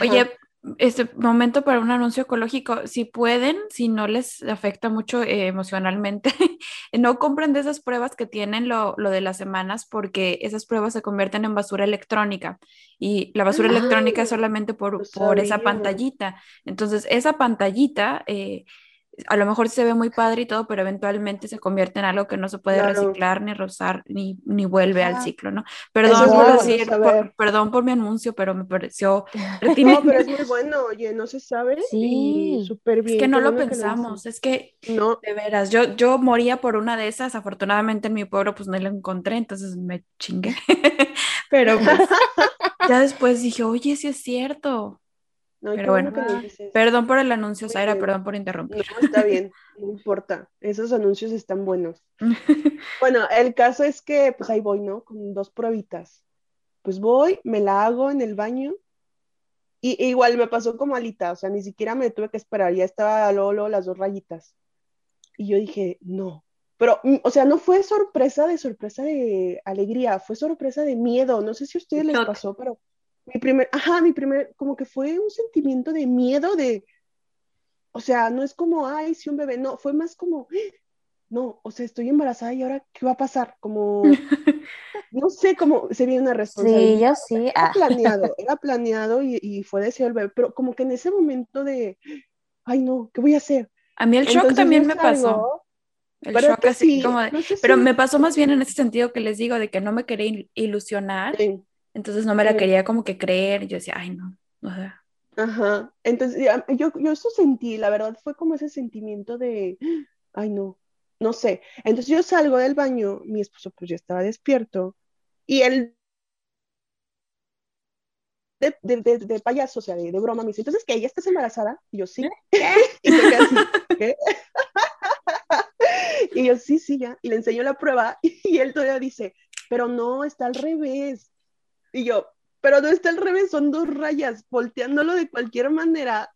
Oye, este momento para un anuncio ecológico, si pueden, si no les afecta mucho eh, emocionalmente, [laughs] no compren de esas pruebas que tienen lo, lo, de las semanas porque esas pruebas se convierten en basura electrónica y la basura electrónica es solamente por, por esa pantallita. Entonces, esa pantallita... Eh, a lo mejor se ve muy padre y todo, pero eventualmente se convierte en algo que no se puede Claro. reciclar, ni rozar, ni, ni vuelve al ciclo, ¿no? Perdón por bueno decir, por- saber. perdón por mi anuncio, pero me pareció [laughs] No, pero es muy bueno, oye, no se sabe Sí. súper bien. Es que no lo que pensamos, es que. No, de veras, yo, yo moría por una de esas, afortunadamente en mi pueblo pues no la encontré, entonces me chingué. [laughs] Pero pues, ya después dije, oye, sí es cierto. No, Pero bueno bueno. que dices. Perdón por el anuncio, Zaira, perdón por interrumpir. No, está bien, [laughs] no importa. Esos anuncios están buenos. [laughs] Bueno, el caso es que pues ahí voy, ¿no? Con dos pruebitas. Pues voy, me la hago en el baño y e igual me pasó como Alita, o sea, ni siquiera me tuve que esperar, ya estaba luego, luego las dos rayitas. Y yo dije, no. Pero, mm, o sea, no fue sorpresa de sorpresa de alegría, fue sorpresa de miedo. No sé si a ustedes les pasó, pero mi primer, ajá, mi primer, como que fue un sentimiento de miedo de, o sea, no es como, ay, sí, un bebé, no, fue más como, no, o sea, estoy embarazada y ahora, ¿qué va a pasar? Como, [laughs] no sé cómo se viene una Sí, responsabilidad. yo sí. Era Ah. planeado, [laughs] era planeado y, y fue deseado el bebé, pero como que en ese momento de, ay, no, ¿qué voy a hacer? A mí el shock Entonces también me pasó. El pero shock tú así sí, como de- no sé Pero si- me pasó más bien en ese sentido que les digo, de que no me quería il- ilusionar, Sí, entonces no me la quería como que creer. y Yo decía, ay, no. o sea, Ajá, entonces yo, yo eso sentí, la verdad fue como ese sentimiento de, ay no, no sé. Entonces yo salgo del baño, mi esposo pues ya estaba despierto y él de, de, de, de payaso, o sea, de, de broma, me dice, entonces que ella estás embarazada? Y yo sí. [laughs] Y se queda así, ¿qué? [laughs] Y yo sí, sí, ya. Y le enseño la prueba [laughs] y él todavía dice, pero no, está al revés. Y yo, pero no está al revés, son dos rayas, volteándolo de cualquier manera.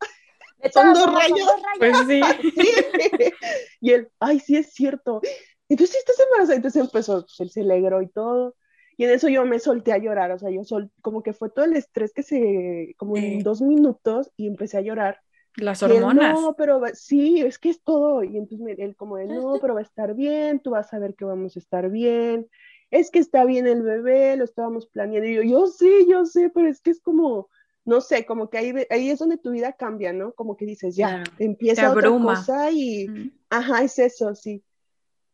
De Son dos rayas. dos rayas. pues sí. [laughs] Sí. Y él, ay, sí es cierto. Entonces, ¿sí estás embarazada? Entonces empezó, pues, él se alegró y todo. Y en eso yo me solté a llorar, o sea, yo sol, como que fue todo el estrés que se, como en dos minutos, y empecé a llorar. Las él, hormonas. no, pero va- sí, es que es todo. Y entonces me- él como de, no, pero va a estar bien, tú vas a ver que vamos a estar bien. Es que está bien el bebé, lo estábamos planeando. Y yo, yo sé, yo sé, pero es que es como, no sé, como que ahí, ahí es donde tu vida cambia, ¿no? Como que dices, ya, Claro. empieza otra cosa y, Mm. ajá, es eso, sí.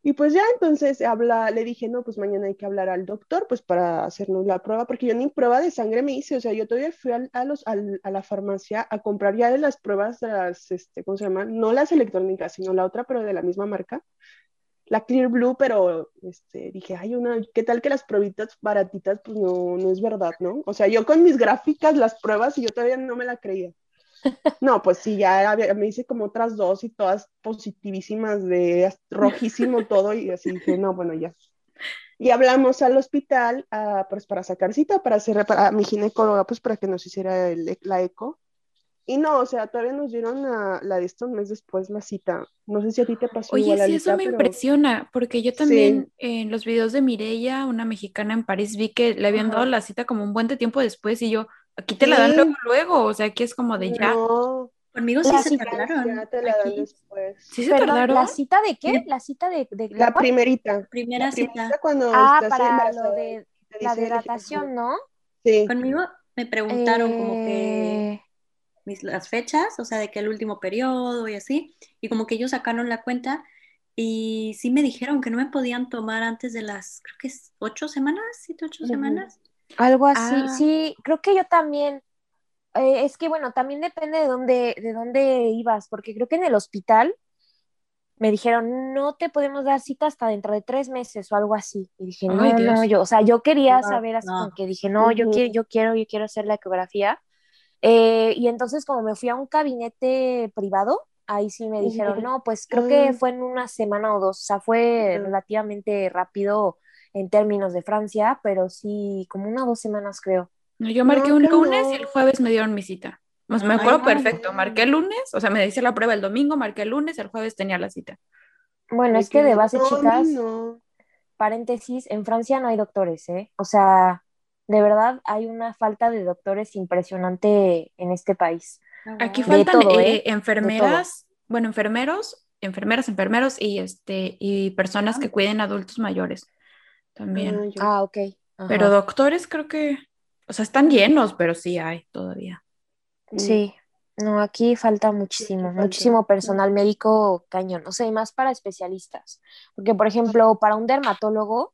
Y pues ya entonces habla, le dije, no, pues mañana hay que hablar al doctor, pues para hacernos la prueba, porque yo ni prueba de sangre me hice, o sea, yo todavía fui al- a, los, a la farmacia a comprar ya de las pruebas, de las, este, ¿cómo se llama? No las electrónicas, sino la otra, pero de la misma marca, la Clear Blue, pero este, dije, ay, una, ¿qué tal que las pruebitas baratitas? Pues no, no es verdad, ¿no? O sea, yo con mis gráficas, las pruebas, y yo todavía no me la creía. [laughs] No, pues sí, ya había- me hice como otras dos y todas positivísimas de rojísimo [laughs] todo y así dije, no, bueno, ya. Y hablamos al hospital ah, pues para sacar cita, para hacer para mi ginecóloga, pues para que nos hiciera el la eco. Y no, o sea, todavía nos dieron la, la de esto un mes después la cita. No sé si a ti te pasó Oye, igual, sí, eso me pero impresiona, porque yo también en los videos de Mireia, una mexicana en París, vi que le habían Ajá. dado la cita como un buen de tiempo después y yo, aquí te la dan luego, luego, o sea, aquí es como de ya. no, Conmigo sí La se tardaron. ya te la dan Aquí, después. ¿Sí se Perdón, tardaron? ¿la cita de qué? ¿La cita de, de La cuál? primerita. primera La cita. primerita cuando Ah, estás para lo de la hidratación, ¿no? Sí. Conmigo me preguntaron como que Eh, mis, las fechas, o sea, de que el último periodo y así, y como que ellos sacaron la cuenta y sí me dijeron que no me podían tomar antes de las, creo que es ocho semanas, siete, ocho semanas. algo así, Ah. sí, creo que yo también. Eh, es que bueno, también depende de dónde, de dónde ibas, porque creo que en el hospital me dijeron, no te podemos dar cita hasta dentro de tres meses o algo así. Y dije, Ay, no, no, yo, o sea, yo quería saber así no. como que dije, no, yo quiero, yo quiero, yo quiero hacer la ecografía. Eh, y entonces como me fui a un gabinete privado, ahí sí me dijeron, no, pues creo que Ah. fue en una semana o dos, o sea, fue relativamente rápido en términos de Francia, pero sí, como una o dos semanas creo. No, Yo marqué No, un lunes no. y el jueves me dieron mi cita. Pues me Ay, acuerdo perfecto, marqué el lunes, o sea, me hice la prueba el domingo, marqué el lunes, el jueves tenía la cita. Bueno, Ay, es que de base, chicas, no. paréntesis, en Francia no hay doctores, ¿eh? O sea, de verdad hay una falta de doctores impresionante en este país. Ah, Aquí. De faltan todo, eh, ¿eh? enfermeras, bueno, enfermeros, enfermeras, enfermeros y este y personas que cuiden adultos mayores también. Ah. Ah, ok. Ajá. Pero doctores creo que, o sea, están llenos, pero sí hay todavía. Sí. No, aquí falta muchísimo, falta. muchísimo personal médico cañón, o sea, y más para especialistas, porque por ejemplo, para un dermatólogo,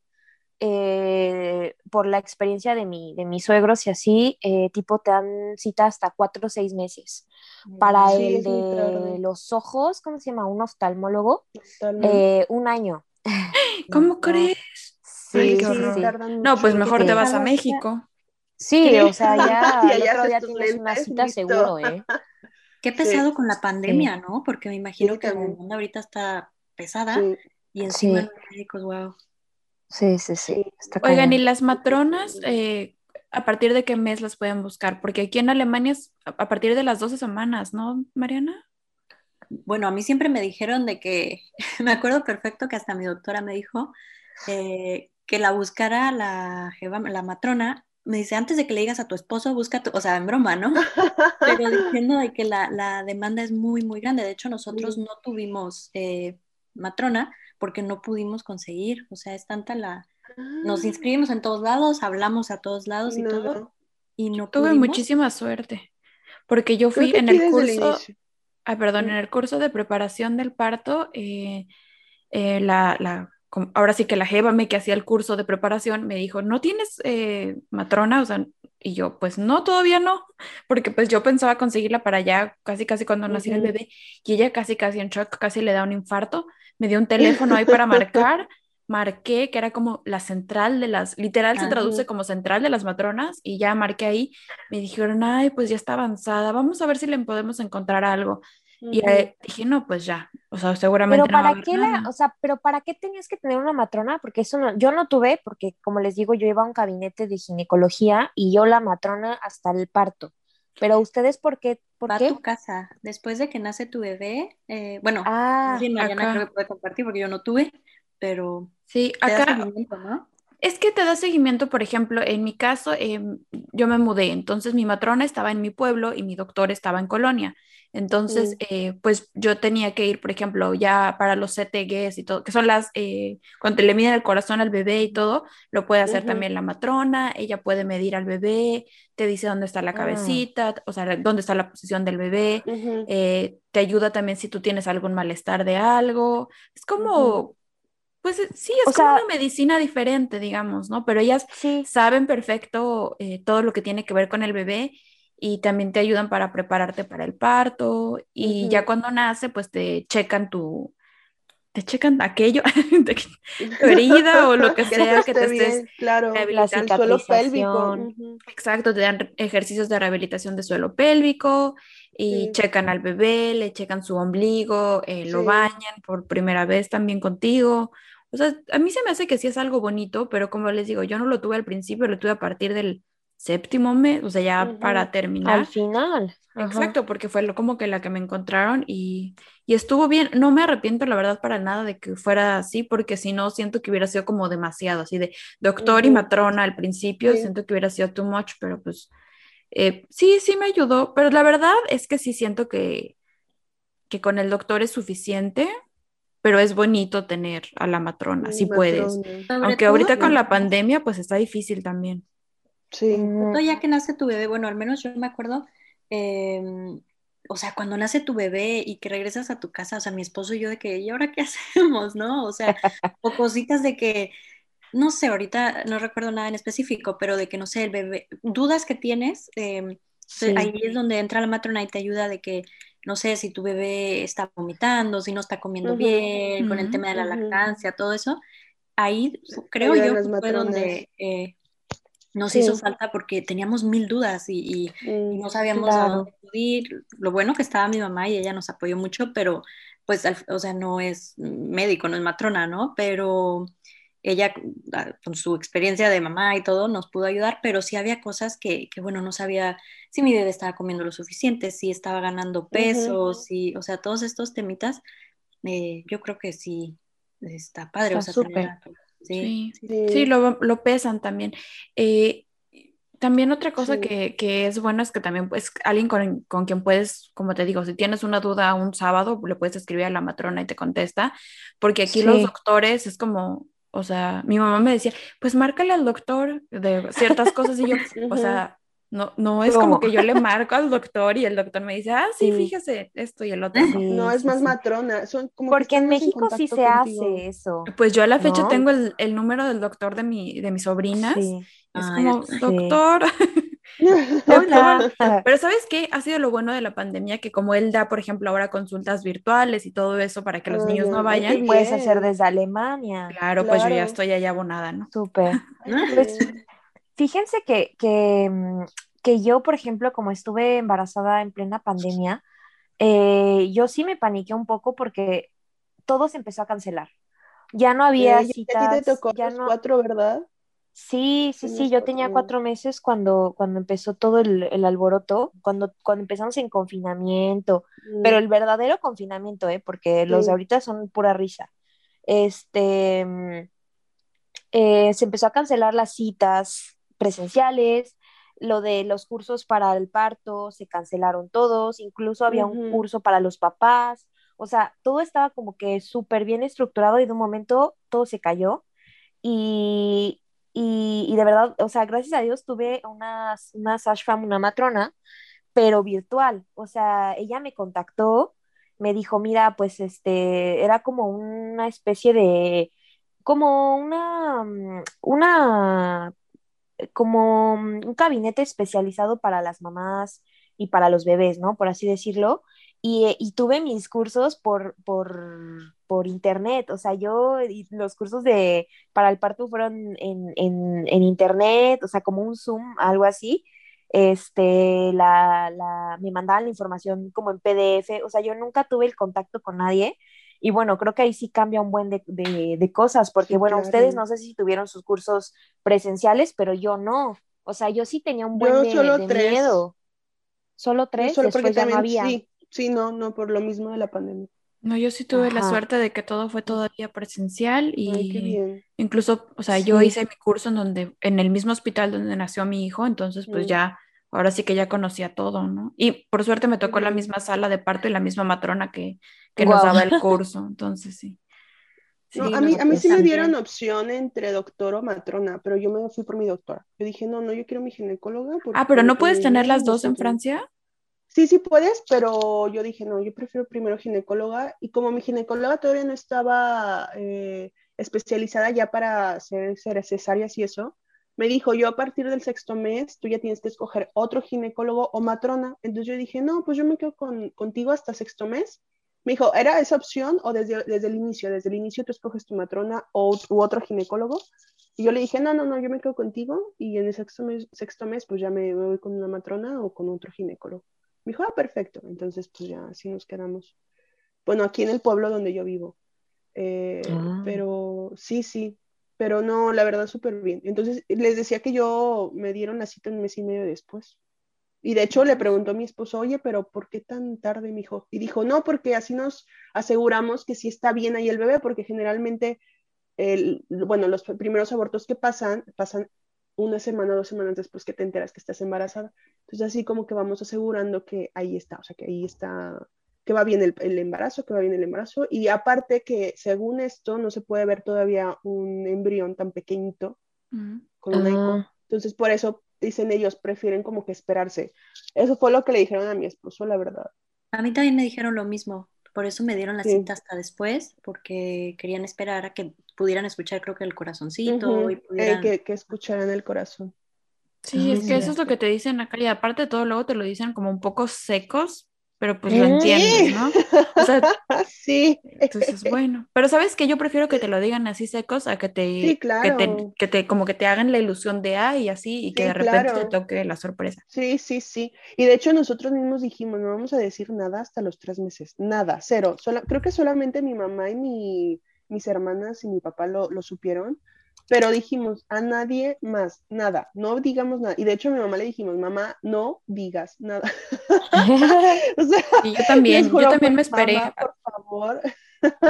eh, por la experiencia de, mi, de mis suegros y así, eh, tipo te dan cita hasta cuatro o seis meses. Para Sí, el de los ojos, ¿cómo se llama? Un oftalmólogo, eh, un año. [laughs] ¿Cómo No, crees? Sí, Ay, sí, No, pues mejor te vas a México. Sí, o sea, ya [laughs] el otro día tienes una cita listo. seguro, ¿eh? Qué pesado con la pandemia, ¿no? Porque me imagino Sí, que la también. demanda ahorita está pesada Sí. y encima Sí. los médicos, wow. Sí, sí, sí. Está Oigan, cañón. ¿y las matronas, eh, a partir de qué mes las pueden buscar? Porque aquí en Alemania es a partir de las 12 semanas, ¿no, Mariana? Bueno, a mí siempre me dijeron de que, [laughs] me acuerdo perfecto que hasta mi doctora me dijo eh, que la buscara la matrona. Me dice, antes de que le digas a tu esposo, busca, tu-", o sea, en broma, ¿no? [laughs] Pero diciendo de que la, la demanda es muy, muy grande. De hecho, nosotros no tuvimos eh, matrona porque no pudimos conseguir. O sea, es tanta la... Nos inscribimos en todos lados, hablamos a todos lados y, todo, y no Tuve pudimos. muchísima suerte, porque yo fui en el el curso, ah, perdón, en el curso de preparación del parto, eh, eh, la, la, ahora sí que la jeva que hacía el curso de preparación me dijo, ¿no tienes eh, matrona? O sea, y yo, pues no, todavía no, porque pues yo pensaba conseguirla para allá casi casi cuando naciera el Ujú. bebé, y ella casi casi en shock, casi le da un infarto, me dio un teléfono ahí para marcar, marqué que era como la central de las, literal se traduce como central de las matronas, y ya marqué ahí, me dijeron, ay, pues ya está avanzada, vamos a ver si le podemos encontrar algo. Y eh, dije, no, pues ya, o sea, seguramente Pero no para qué la, o sea, pero para qué tenías que tener una matrona, porque eso no, yo no tuve, porque como les digo, yo iba a un gabinete de ginecología y yo la matrona hasta el parto. Pero ustedes, ¿por qué? ¿Por Va a qué? tu casa. Después de que nace tu bebé, eh, bueno, Ah, Mariana acá. creo que puede compartir porque yo no tuve, pero Sí, acá seguimiento, ¿no? Es que te da seguimiento, por ejemplo, en mi caso, em, yo me mudé, entonces mi matrona estaba en mi pueblo y mi doctor estaba en Colonia. Entonces, Mm. eh, pues yo tenía que ir, por ejemplo, ya para los CTGs y todo, que son las, eh, cuando le miden el corazón al bebé y todo, lo puede hacer Ujú. también la matrona, ella puede medir al bebé, te dice dónde está la Ah. cabecita, o sea, dónde está la posición del bebé, Ujú. eh, te ayuda también si tú tienes algún malestar de algo. Es como, pues eh, sí, es O como sea- una medicina diferente, digamos, ¿no? Pero ellas sí. saben perfecto eh, todo lo que tiene que ver con el bebé y también te ayudan para prepararte para el parto y ya cuando nace, pues te checan tu, te checan aquello, [laughs] [laughs] tu herida o lo que Que sea todo que te esté estés bien, claro. rehabilitando. El suelo pélvico. Exacto, te dan ejercicios de rehabilitación de suelo pélvico y Sí. checan al bebé, le checan su ombligo, eh, lo Sí. bañan por primera vez también contigo. O sea, a mí se me hace que sí es algo bonito, pero como les digo, yo no lo tuve al principio, lo tuve a partir del séptimo mes, o sea, ya Ujú. para terminar. Al final. Ajá. Exacto, porque fue lo, como que la que me encontraron y, y estuvo bien. No me arrepiento, la verdad, para nada de que fuera así, porque si no, siento que hubiera sido como demasiado, así de doctor y Ujú. matrona al principio, Sí. siento que hubiera sido too much, pero pues eh, sí, sí me ayudó, pero la verdad es que sí siento que, que con el doctor es suficiente, pero es bonito tener a la matrona, si puedes. Matrona. Aunque todo, ahorita con la pandemia, pues está difícil también. Sí. Ya que nace tu bebé, bueno, al menos yo me acuerdo, eh, o sea, cuando nace tu bebé y que regresas a tu casa, o sea, mi esposo y yo de que, ¿y ahora qué [laughs] hacemos, no? O sea, o cositas de que, no sé, ahorita no recuerdo nada en específico, pero de que, no sé, el bebé, dudas que tienes, eh, sí. ahí es donde entra la matrona y te ayuda de que, no sé, si tu bebé está vomitando, si no está comiendo bien, con el tema de la lactancia, todo eso, ahí creo yo que fue donde eh, nos Sí. hizo falta porque teníamos mil dudas y, y- y Mm, no sabíamos a Claro. dónde acudir. Lo bueno que estaba mi mamá y ella nos apoyó mucho, pero pues, al- o sea, no es médico, no es matrona, ¿no? Pero ella, ah, con su experiencia de mamá y todo, nos pudo ayudar, pero sí había cosas que, que, bueno, no sabía si mi bebé estaba comiendo lo suficiente, si estaba ganando peso, si, o sea, todos estos temitas, eh, yo creo que sí está padre, o Está sea, tener súper. sí, Sí, Sí. sí, lo, lo pesan también. Eh, también otra cosa Sí. que, que es bueno es que también pues alguien con, con quien puedes, como te digo, si tienes una duda un sábado, le puedes escribir a la matrona y te contesta, porque aquí los doctores es como, o sea, mi mamá me decía, pues márcale al doctor de ciertas cosas y yo, [laughs] o sea, No, no es como que yo le marco al doctor y el doctor me dice, ah, sí, fíjese, esto y el otro. no, es más matrona. Son como Porque en México sí se hace eso. Pues yo a la fecha tengo el, el, número del doctor de, mi, de mis sobrinas. Es como, doctor. [laughs] [laughs] Pero ¿sabes qué? Ha sido lo bueno de la pandemia que como él da, por ejemplo, ahora consultas virtuales y todo eso para que los niños no vayan. Puedes hacer desde Alemania. Claro, pues yo ya estoy allá abonada, ¿no? Súper. [laughs] Pues, fíjense que, mm, que, yo, por ejemplo, como estuve embarazada en plena pandemia, eh, yo sí me paniqué un poco porque todo se empezó a cancelar. Ya no había citas. te tocó ya no... cuatro, ¿verdad? Sí, sí, sí, yo tenía cuatro meses cuando, cuando empezó todo el, alboroto, cuando, cuando empezamos en confinamiento, pero mm. el verdadero confinamiento, ¿eh? porque los de ahorita son pura risa. Este, mm, eh, se empezó a cancelar las citas presenciales, lo de los cursos para el parto se cancelaron todos, incluso había un curso para los papás, o sea, todo estaba como que súper bien estructurado y de un momento todo se cayó. Y, y, de verdad, o sea, gracias a Dios tuve una, una Sashfam, una matrona, pero virtual. O sea, ella me contactó, me dijo, mira, pues este, era como una especie de, como una, mm, una, como un gabinete especializado para las mamás y para los bebés, ¿no? Por así decirlo. Y, y tuve mis cursos por, por, por internet, o sea, yo, los cursos de, para el parto fueron en, en, en internet, o sea, como un Zoom, algo así, este, la, la, me mandaban la información como en PDF, o sea, yo nunca tuve el contacto con nadie, y bueno, creo que ahí sí cambia un buen de, de, de cosas, porque bueno, ustedes no sé si tuvieron sus cursos presenciales, pero yo no, o sea, yo sí tenía un buen de, miedo. Solo tres, solo porque también, había. Sí, sí, no, no, por lo mismo de la pandemia. No, yo sí tuve la suerte de que todo fue todavía presencial y incluso, o sea, yo hice mi curso en donde, en el mismo hospital donde nació mi hijo, entonces pues mm. ya, ahora sí que ya conocía todo, ¿no? Y por suerte me tocó la misma sala de parto y la misma matrona que, que nos daba el [laughs] curso, entonces sí. a mí, a mí sí me dieron opción entre doctor o matrona, pero yo me fui por mi doctora. Yo dije, no, no, yo quiero mi ginecóloga. Ah, pero no puedes tener las dos en Francia. Sí, sí puedes, pero yo dije, no, yo prefiero primero ginecóloga. Y como mi ginecóloga todavía no estaba eh, especializada ya para hacer, cesáreas y eso, me dijo, yo a partir del sexto mes, tú ya tienes que escoger otro ginecólogo o matrona. Entonces yo dije, no, pues yo me quedo contigo hasta sexto mes. Me dijo, ¿era esa opción o desde, desde el inicio? Desde el inicio tú escoges tu matrona o, u otro ginecólogo. Y yo le dije, no, no, no, yo me quedo contigo y en el sexto mes, sexto mes pues ya me voy con una matrona o con otro ginecólogo. Me dijo, ah, perfecto. Entonces, pues ya así nos quedamos. Bueno, aquí en el pueblo donde yo vivo. Eh, ah. Pero sí, sí. Pero no, la verdad, súper bien. Entonces, les decía que yo me dieron la cita un mes y medio después. Y de hecho le preguntó a mi esposo, oye, pero ¿por qué tan tarde, mi hijo? Y dijo, no, porque así nos aseguramos que sí está bien ahí el bebé, porque generalmente, el, bueno, los primeros abortos que pasan, pasan una semana, dos semanas después que te enteras que estás embarazada. Entonces así como que vamos asegurando que ahí está, o sea, que ahí está, que va bien el, embarazo, que va bien el embarazo. Y aparte que según esto no se puede ver todavía un embrión tan pequeñito mm. con una ah. Entonces por eso dicen ellos, prefieren como que esperarse. Eso fue lo que le dijeron a mi esposo, la verdad. A mí también me dijeron lo mismo. Por eso me dieron la cinta hasta después, porque querían esperar a que pudieran escuchar, creo que el corazoncito. y pudieran... que, que, escucharan el corazón. Sí, es que eso es lo que te dicen acá y aparte de todo luego te lo dicen como un poco secos, pero pues lo entiendes, ¿no? O sea, [laughs] sí. Entonces, bueno, pero sabes que yo prefiero que te lo digan así secos a que te, que te, que te, como que te hagan la ilusión de ah y así y que de repente te toque la sorpresa. Sí, sí, sí. Y de hecho nosotros mismos dijimos, no vamos a decir nada hasta los tres meses, nada, cero. creo que solamente mi mamá y mi, mis hermanas y mi papá lo, lo supieron, pero dijimos a nadie más, nada, no digamos nada. Y de hecho a mi mamá le dijimos, mamá, no digas nada. [laughs] y yo también, yo también me esperé. por favor.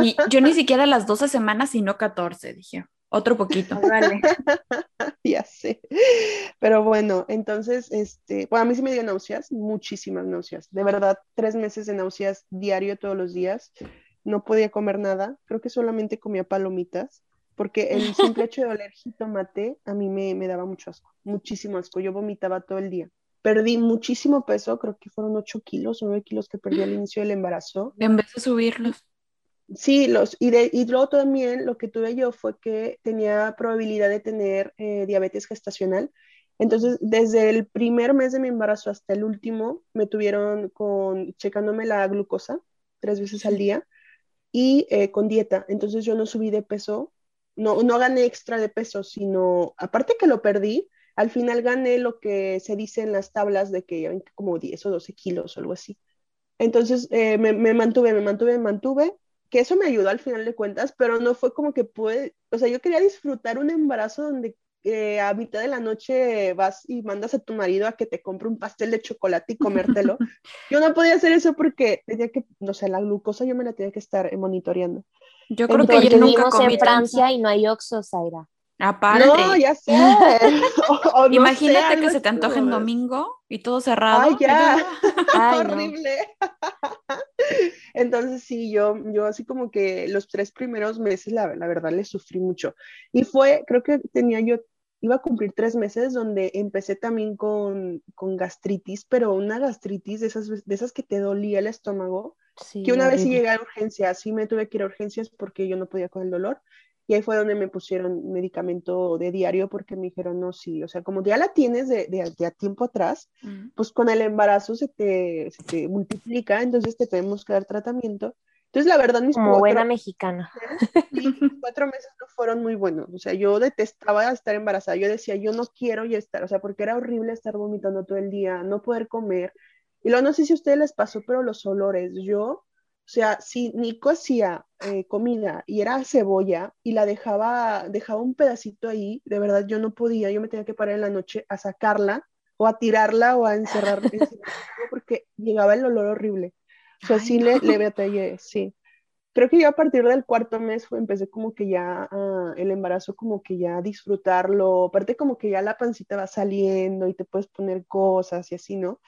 y yo ni siquiera las 12 semanas, sino 14, dije, otro poquito. Vale. [laughs] ya sé. Pero bueno, entonces, este, bueno, a mí sí me dio náuseas, muchísimas náuseas. De verdad, tres meses de náuseas diario todos los días. No podía comer nada, creo que solamente comía palomitas porque el simple hecho de oler jitomate a mí me, me, daba mucho asco, muchísimo asco, yo vomitaba todo el día. perdí muchísimo peso, creo que fueron 8 kilos, 9 kilos que perdí al inicio del embarazo. En vez de subirlos. Sí, los, y, de, y luego también lo que tuve yo fue que tenía probabilidad de tener eh, diabetes gestacional. Entonces, desde el primer mes de mi embarazo hasta el último, me tuvieron con, checándome la glucosa tres veces al día y eh, con dieta. Entonces, yo no subí de peso, no, no gané extra de peso, sino, aparte que lo perdí, al final gané lo que se dice en las tablas de que como 10 o 12 kilos o algo así. Entonces, eh, me, me mantuve, me mantuve, me mantuve que eso me ayudó al final de cuentas, pero no fue como que pude, o sea, yo quería disfrutar un embarazo donde eh, a mitad de la noche vas y mandas a tu marido a que te compre un pastel de chocolate y comértelo. [laughs] yo no podía hacer eso porque tenía que, no sé, la glucosa yo me la tenía que estar monitoreando. Yo creo que yo nunca comí en Francia y no hay Oxxo, Zaira. Aparte. No, ya sé. O- [laughs] [laughs] o no Imagínate sé, que se te antoje en domingo y todo cerrado. Ay, ya. Ay, no. Horrible. Entonces sí, yo, yo así como que los tres primeros meses, la, la verdad, le sufrí mucho. Y fue, creo que tenía yo, iba a cumplir tres meses donde empecé también con, con gastritis, pero una gastritis de esas, de esas que te dolía el estómago, Sí, que una vez sí llegué a urgencias, sí me tuve que ir a urgencias porque yo no podía con el dolor. Y ahí fue donde me pusieron medicamento de diario porque me dijeron, no, sí, o sea, como ya la tienes de, de, de a tiempo atrás, Mm. pues con el embarazo se te, se te multiplica, entonces te tenemos que dar tratamiento. Entonces, la verdad, mis Como buena cuatro, mexicana. sí, mis [laughs] cuatro meses no fueron muy buenos. O sea, yo detestaba estar embarazada. Yo decía, yo no quiero ya estar, o sea, porque era horrible estar vomitando todo el día, no poder comer. Y luego no sé si a ustedes les pasó, pero los olores, yo, o sea, si Nico hacía eh, comida y era cebolla y la dejaba, dejaba un pedacito ahí, de verdad yo no podía, yo me tenía que parar en la noche a sacarla o a tirarla o a encerrar, encerrarla porque llegaba el olor horrible. O sea, Ay, sí le, le batallé, sí. Creo que yo a partir del cuarto mes fue- empecé como que ya ah, el embarazo, como que ya disfrutarlo, aparte como que ya la pancita va saliendo y te puedes poner cosas y así, ¿no?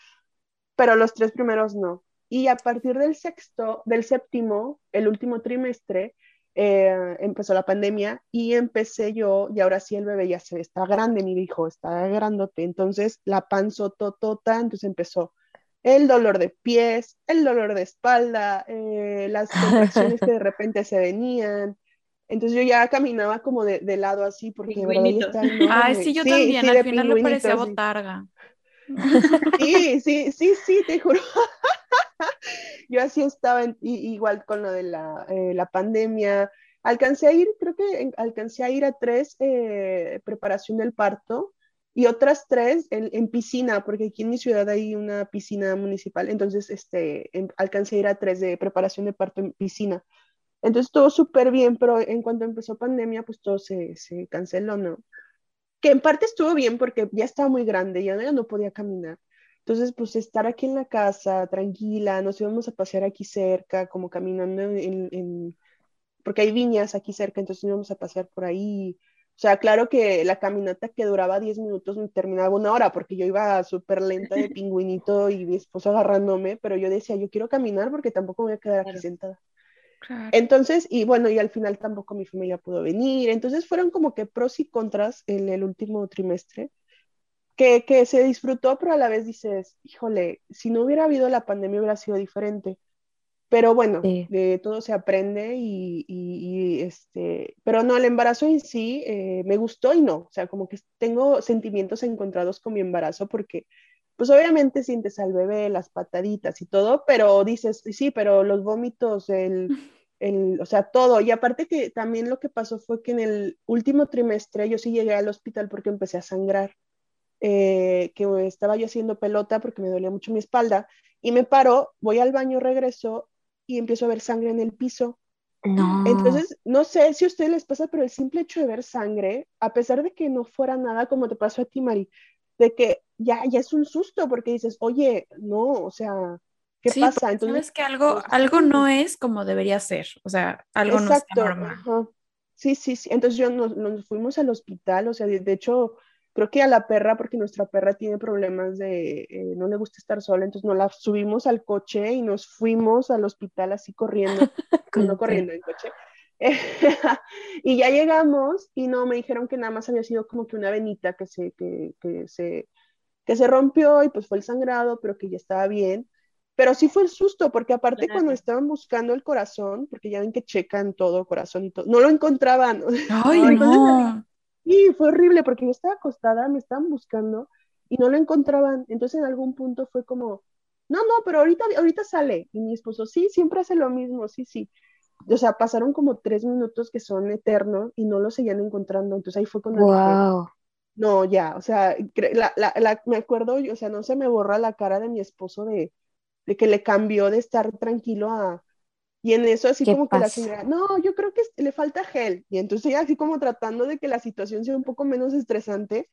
Pero los tres primeros no. Y a partir del sexto, del séptimo, el último trimestre, eh, empezó la pandemia y empecé yo, y ahora sí el bebé ya se está grande, mi hijo, está grandote, entonces la panzototota, entonces empezó el dolor de pies, el dolor de espalda, eh, las [laughs] contracciones que de repente se venían. Entonces yo ya caminaba como de, de lado así porque. Ay, sí, yo también. sí, Al final le parecía botarga. [laughs] Sí, sí, sí, sí, te juro. [laughs] Yo así estaba en- i- igual con lo de la, eh, la pandemia. Alcancé a ir, creo que en- alcancé a ir a tres eh, preparación del parto y otras tres en, piscina, porque aquí en mi ciudad hay una piscina municipal, entonces este, en- alcancé a ir a tres de preparación de parto en piscina. Entonces todo súper bien, pero en cuanto empezó pandemia, pues todo se, se canceló, ¿no? Que en parte estuvo bien porque ya estaba muy grande, ya no, ya no podía caminar. Entonces, pues estar aquí en la casa, tranquila, nos íbamos a pasear aquí cerca, como caminando en, en- porque hay viñas aquí cerca, entonces íbamos a pasear por ahí. O sea, claro que la caminata que duraba 10 minutos me terminaba una hora, porque yo iba súper lenta de [laughs] pingüinito y mi esposo agarrándome, pero yo decía, yo quiero caminar porque tampoco me voy a quedar aquí Claro. sentada. Claro. Entonces, y bueno, y al final tampoco mi familia pudo venir. Entonces fueron como que pros y contras en el último trimestre, que, que se disfrutó, pero a la vez dices, híjole, si no hubiera habido la pandemia hubiera sido diferente. Pero bueno, Sí. de todo se aprende y, y- y, este, pero no, el embarazo en sí eh, me gustó y no, o sea, como que tengo sentimientos encontrados con mi embarazo porque, pues obviamente sientes al bebé, las pataditas y todo, pero dices, sí, pero los vómitos, el, [laughs] el, o sea, todo. Y aparte que también lo que pasó fue que en el último trimestre yo sí llegué al hospital porque empecé a sangrar, eh, que estaba yo haciendo pelota porque me dolía mucho mi espalda y me paro, voy al baño, regreso y empiezo a ver sangre en el piso. No. Entonces, no sé si a ustedes les pasa, pero el simple hecho de ver sangre, a pesar de que no fuera nada como te pasó a ti, Mari, de que ya, ya es un susto porque dices, oye, no, o sea, ¿qué Sí, pasa? Entonces, sabes que algo, pues, algo no es como debería ser. O sea, algo no está Exacto, normal. ajá. Sí, sí, sí. Entonces yo nos, nos fuimos al hospital, o sea, de, de hecho, creo que a la perra, porque nuestra perra tiene problemas de, eh, no le gusta estar sola, entonces nos la subimos al coche y nos fuimos al hospital así corriendo, [laughs] no corriendo en coche. [laughs] y ya llegamos y no, me dijeron que nada más había sido como que una venita que se, que, que se, que se rompió y pues fue el sangrado, pero que ya estaba bien. Pero sí fue el susto, porque aparte cuando estaban buscando el corazón, porque ya ven que checan todo, corazón y todo, no lo encontraban. [laughs] Ay, no. Sí, fue horrible, porque yo estaba acostada, me estaban buscando y no lo encontraban. Entonces en algún punto fue como, no, no, pero ahorita, ahorita sale. Y mi esposo, sí, siempre hace lo mismo, sí, sí. O sea, pasaron como tres minutos que son eternos y no lo seguían encontrando. Entonces ahí fue cuando wow. no, ya, o sea, la, la, la, me acuerdo, o sea, no se me borra la cara de mi esposo de, de que le cambió de estar tranquilo a... Y en eso así como que la señora, no, yo creo que le falta gel. Y entonces ya así como tratando de que la situación sea un poco menos estresante,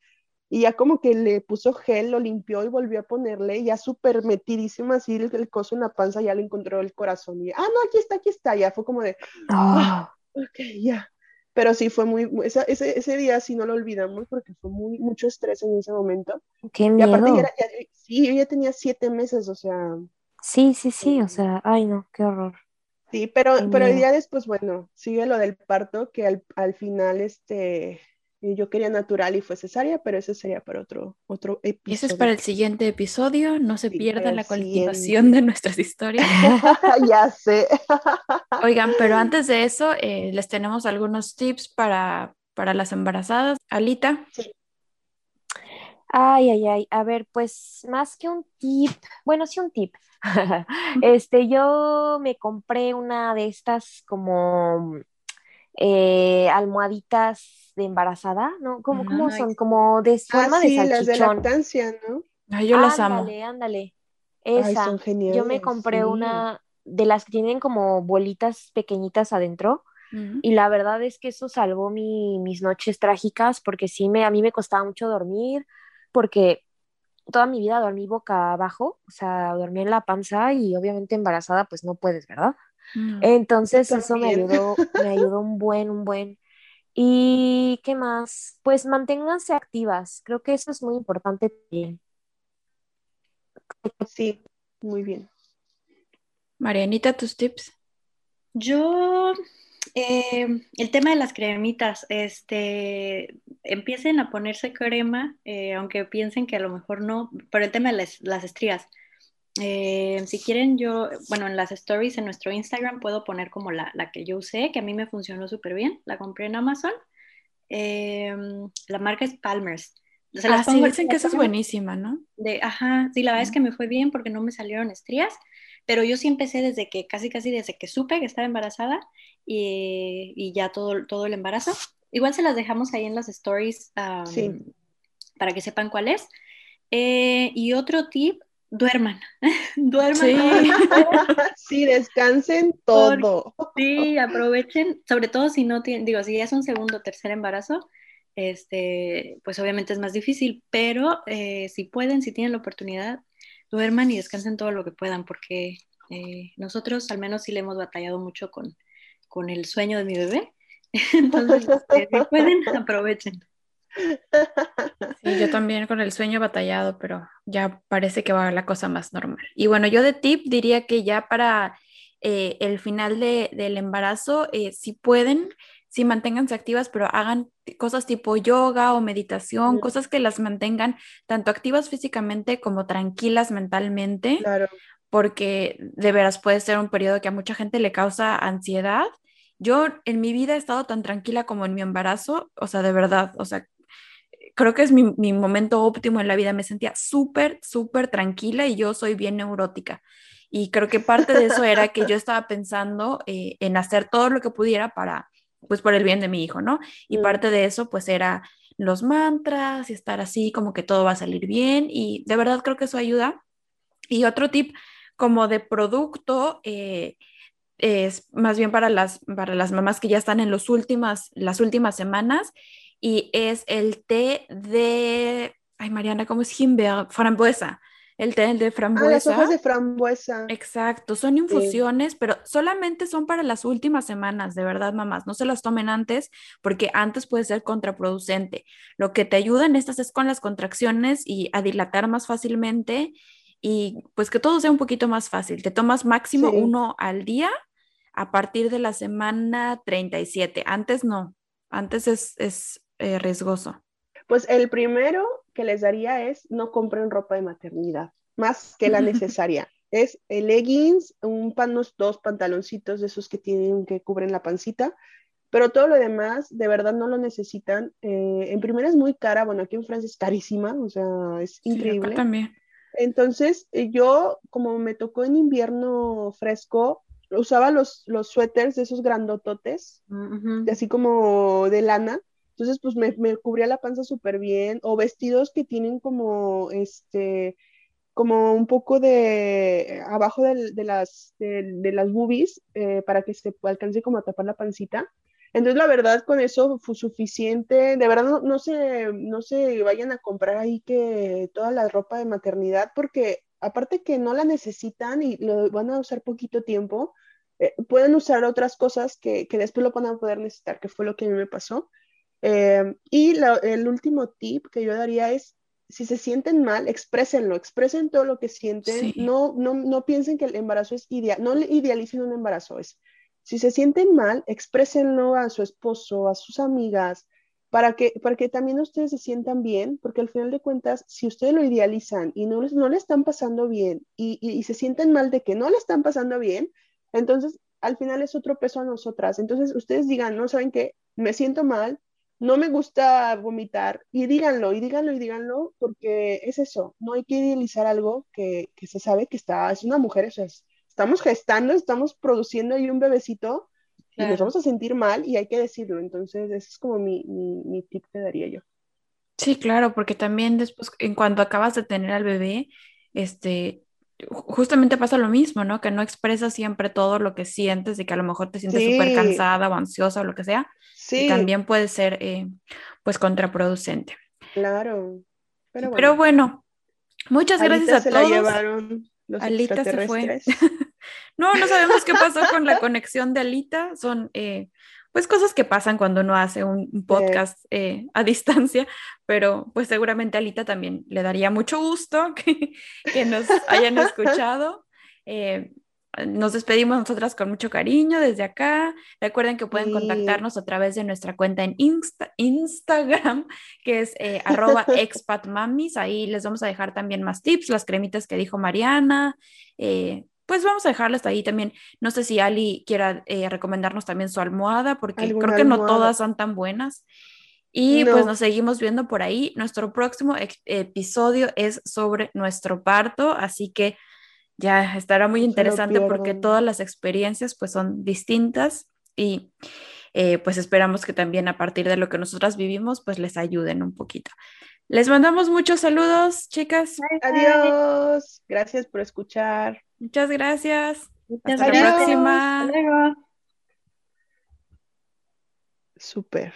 y ya como que le puso gel, lo limpió y volvió a ponerle, ya súper metidísimo así el, coso en la panza, ya le encontró el corazón. Y, ah, no, aquí está, aquí está, ya fue como de, ah, ok, ya. Pero sí fue muy, ese, ese, día sí no lo olvidamos porque fue muy, mucho estrés en ese momento. Qué miedo. Y aparte, ya, sí, yo ya tenía siete meses, o sea, Sí, sí, sí, o sea, ay no, qué horror. Sí, pero, pero el día después, bueno, sigue lo del parto, que al, al, final, este, yo quería natural y fue cesárea, pero ese sería para otro, otro episodio. Ese es para el siguiente episodio, no se pierda la continuación de nuestras historias. [laughs] ya sé. Oigan, pero antes de eso, eh, les tenemos algunos tips para, para las embarazadas. Alita. Sí. Ay, ay, ay. A ver, pues más que un tip, bueno, sí un tip. [laughs] este, yo me compré una de estas como eh, almohaditas de embarazada, ¿no? ¿Cómo, cómo son? Como de forma ah, sí, de salchichón. las de lactancia, ¿no? Ay, yo las amo. Ándale, ándale. Esa. son geniales, yo me compré una de las que tienen como bolitas pequeñitas adentro. Y la verdad es que eso salvó mi, mis noches trágicas porque sí, me, a mí me costaba mucho dormir porque toda mi vida dormí boca abajo, o sea, dormí en la panza y obviamente embarazada pues no puedes, ¿verdad? Entonces eso me ayudó, me ayudó un buen, un buen. ¿Y qué más? Pues manténganse activas, creo que eso es muy importante también. Sí, muy bien. Marianita, tus tips. Yo eh, el tema de las cremitas, este, empiecen a ponerse crema, eh, aunque piensen que a lo mejor no, pero el tema de las, estrías. Eh, si quieren, yo, bueno, en las stories en nuestro Instagram puedo poner como la, que yo usé, que a mí me funcionó súper bien. La compré en Amazon. la marca es Palmer's. Se las ah, sí, dicen que esa es buenísima, ¿no? De, ajá, sí, la verdad es que me fue bien porque no me salieron estrías pero yo sí empecé desde que, casi casi desde que supe que estaba embarazada y, y ya todo, todo el embarazo. Igual se las dejamos ahí en las stories para que sepan cuál es. Eh, y otro tip, duerman. [laughs] duerman. Sí. [laughs] sí, descansen todo. sí, aprovechen, sobre todo si no tienen, digo, si ya es un segundo o tercer embarazo, este, pues obviamente es más difícil, pero eh, si pueden, si tienen la oportunidad, duerman y descansen todo lo que puedan, porque eh, nosotros al menos sí le hemos batallado mucho con, con el sueño de mi bebé. [laughs] Entonces, este, si pueden, [laughs] aprovechen. Sí, yo también con el sueño batallado, pero ya parece que va la cosa más normal. Y bueno, yo de tip diría que ya para eh, el final de, del embarazo, eh, si pueden, sí manténganse activas, pero hagan cosas tipo yoga o meditación, cosas que las mantengan tanto activas físicamente como tranquilas mentalmente. Claro. Porque de veras puede ser un periodo que a mucha gente le causa ansiedad. Yo en mi vida he estado tan tranquila como en mi embarazo, o sea, de verdad, o sea, creo que es mi, mi momento óptimo en la vida. Me sentía súper, súper tranquila y yo soy bien neurótica. Y creo que parte de eso era que yo estaba pensando eh, en hacer todo lo que pudiera para pues por el bien de mi hijo, ¿no? Y mm. parte de eso pues era los mantras y estar así como que todo va a salir bien y de verdad creo que eso ayuda. Y otro tip como de producto eh, es más bien para las, para las mamás que ya están en los últimas, las últimas semanas y es el té de, ay Mariana, ¿cómo es Himbeer? Frambuesa el té de frambuesa. Ah, las hojas de frambuesa. Exacto, son infusiones, pero solamente son para las últimas semanas, de verdad, mamás. No se las tomen antes porque antes puede ser contraproducente. Lo que te ayuda en estas es con las contracciones y a dilatar más fácilmente y pues que todo sea un poquito más fácil. Te tomas máximo uno al día a partir de la semana 37. Antes no, antes es, es eh, riesgoso. Pues el primero que les daría es no compren ropa de maternidad, más que la [laughs] necesaria. es leggings, un unos dos pantaloncitos de esos que tienen que cubren la pancita, pero todo lo demás de verdad no lo necesitan. Eh, en primera es muy cara, bueno, aquí en Francia es carísima, o sea, es increíble. también. Entonces, eh, yo, como me tocó en invierno fresco, usaba los, los suéteres de esos grandototes, así como de lana. Entonces, pues me, me cubría la panza súper bien. O vestidos que tienen como, este, como un poco de abajo de, de las, de, las boobies eh, para que se alcance como a tapar la pancita. Entonces, la verdad, con eso fue suficiente. De verdad, no, no, se, no se vayan a comprar ahí que toda la ropa de maternidad, porque aparte que no la necesitan y lo van a usar poquito tiempo, eh, pueden usar otras cosas que, que, después lo van a poder necesitar, que fue lo que a mí me pasó. Eh, y el último tip que yo daría es, si se sienten mal, exprésenlo, expresen todo lo que sienten, no, no, no piensen que el embarazo es ideal, no idealicen un embarazo, es si se sienten mal, exprésenlo a su esposo, a sus amigas, para que, para que también ustedes se sientan bien, porque al final de cuentas, si ustedes lo idealizan y no, no le están pasando bien y, y, se sienten mal de que no le están pasando bien, entonces al final es otro peso a nosotras. Entonces ustedes digan, no saben qué, me siento mal, no me gusta vomitar y díganlo y díganlo y díganlo porque es eso, no hay que idealizar algo que, que se sabe que está, es una mujer, estamos gestando, estamos produciendo ahí un bebecito y nos vamos a sentir mal y hay que decirlo. Entonces, ese es como mi, mi, tip que daría yo. Sí, claro, porque también después, en cuanto acabas de tener al bebé, este, justamente pasa lo mismo, ¿no? Que no expresas siempre todo lo que sientes y que a lo mejor te sientes súper cansada o ansiosa o lo que sea. Sí. Y también puede ser, eh, pues, contraproducente. Claro. Pero bueno, muchas gracias a todos. llevaron Alita se fue. [laughs] no, no sabemos qué pasó con la conexión de Alita. Son eh, pues cosas que pasan cuando uno hace un podcast eh, a distancia, pero pues seguramente a Alita también le daría mucho gusto que, que nos hayan escuchado. Eh, nos despedimos nosotras con mucho cariño desde acá. Recuerden que pueden contactarnos a través de nuestra cuenta en Instagram, que es eh, [laughs] arroba expatmamis. Ahí les vamos a dejar también más tips, las cremitas que dijo Mariana. Eh, pues vamos a dejarlas ahí también. No sé si Ali quiera eh, recomendarnos también su almohada, porque creo que no todas son tan buenas. Y pues nos seguimos viendo por ahí. Nuestro próximo episodio es sobre nuestro parto, así que ya estará muy interesante porque todas las experiencias pues son distintas y eh, pues esperamos que también a partir de lo que nosotras vivimos pues les ayuden un poquito. Les mandamos muchos saludos, chicas. Adiós. Gracias por escuchar. Muchas gracias. Hasta la próxima. Super.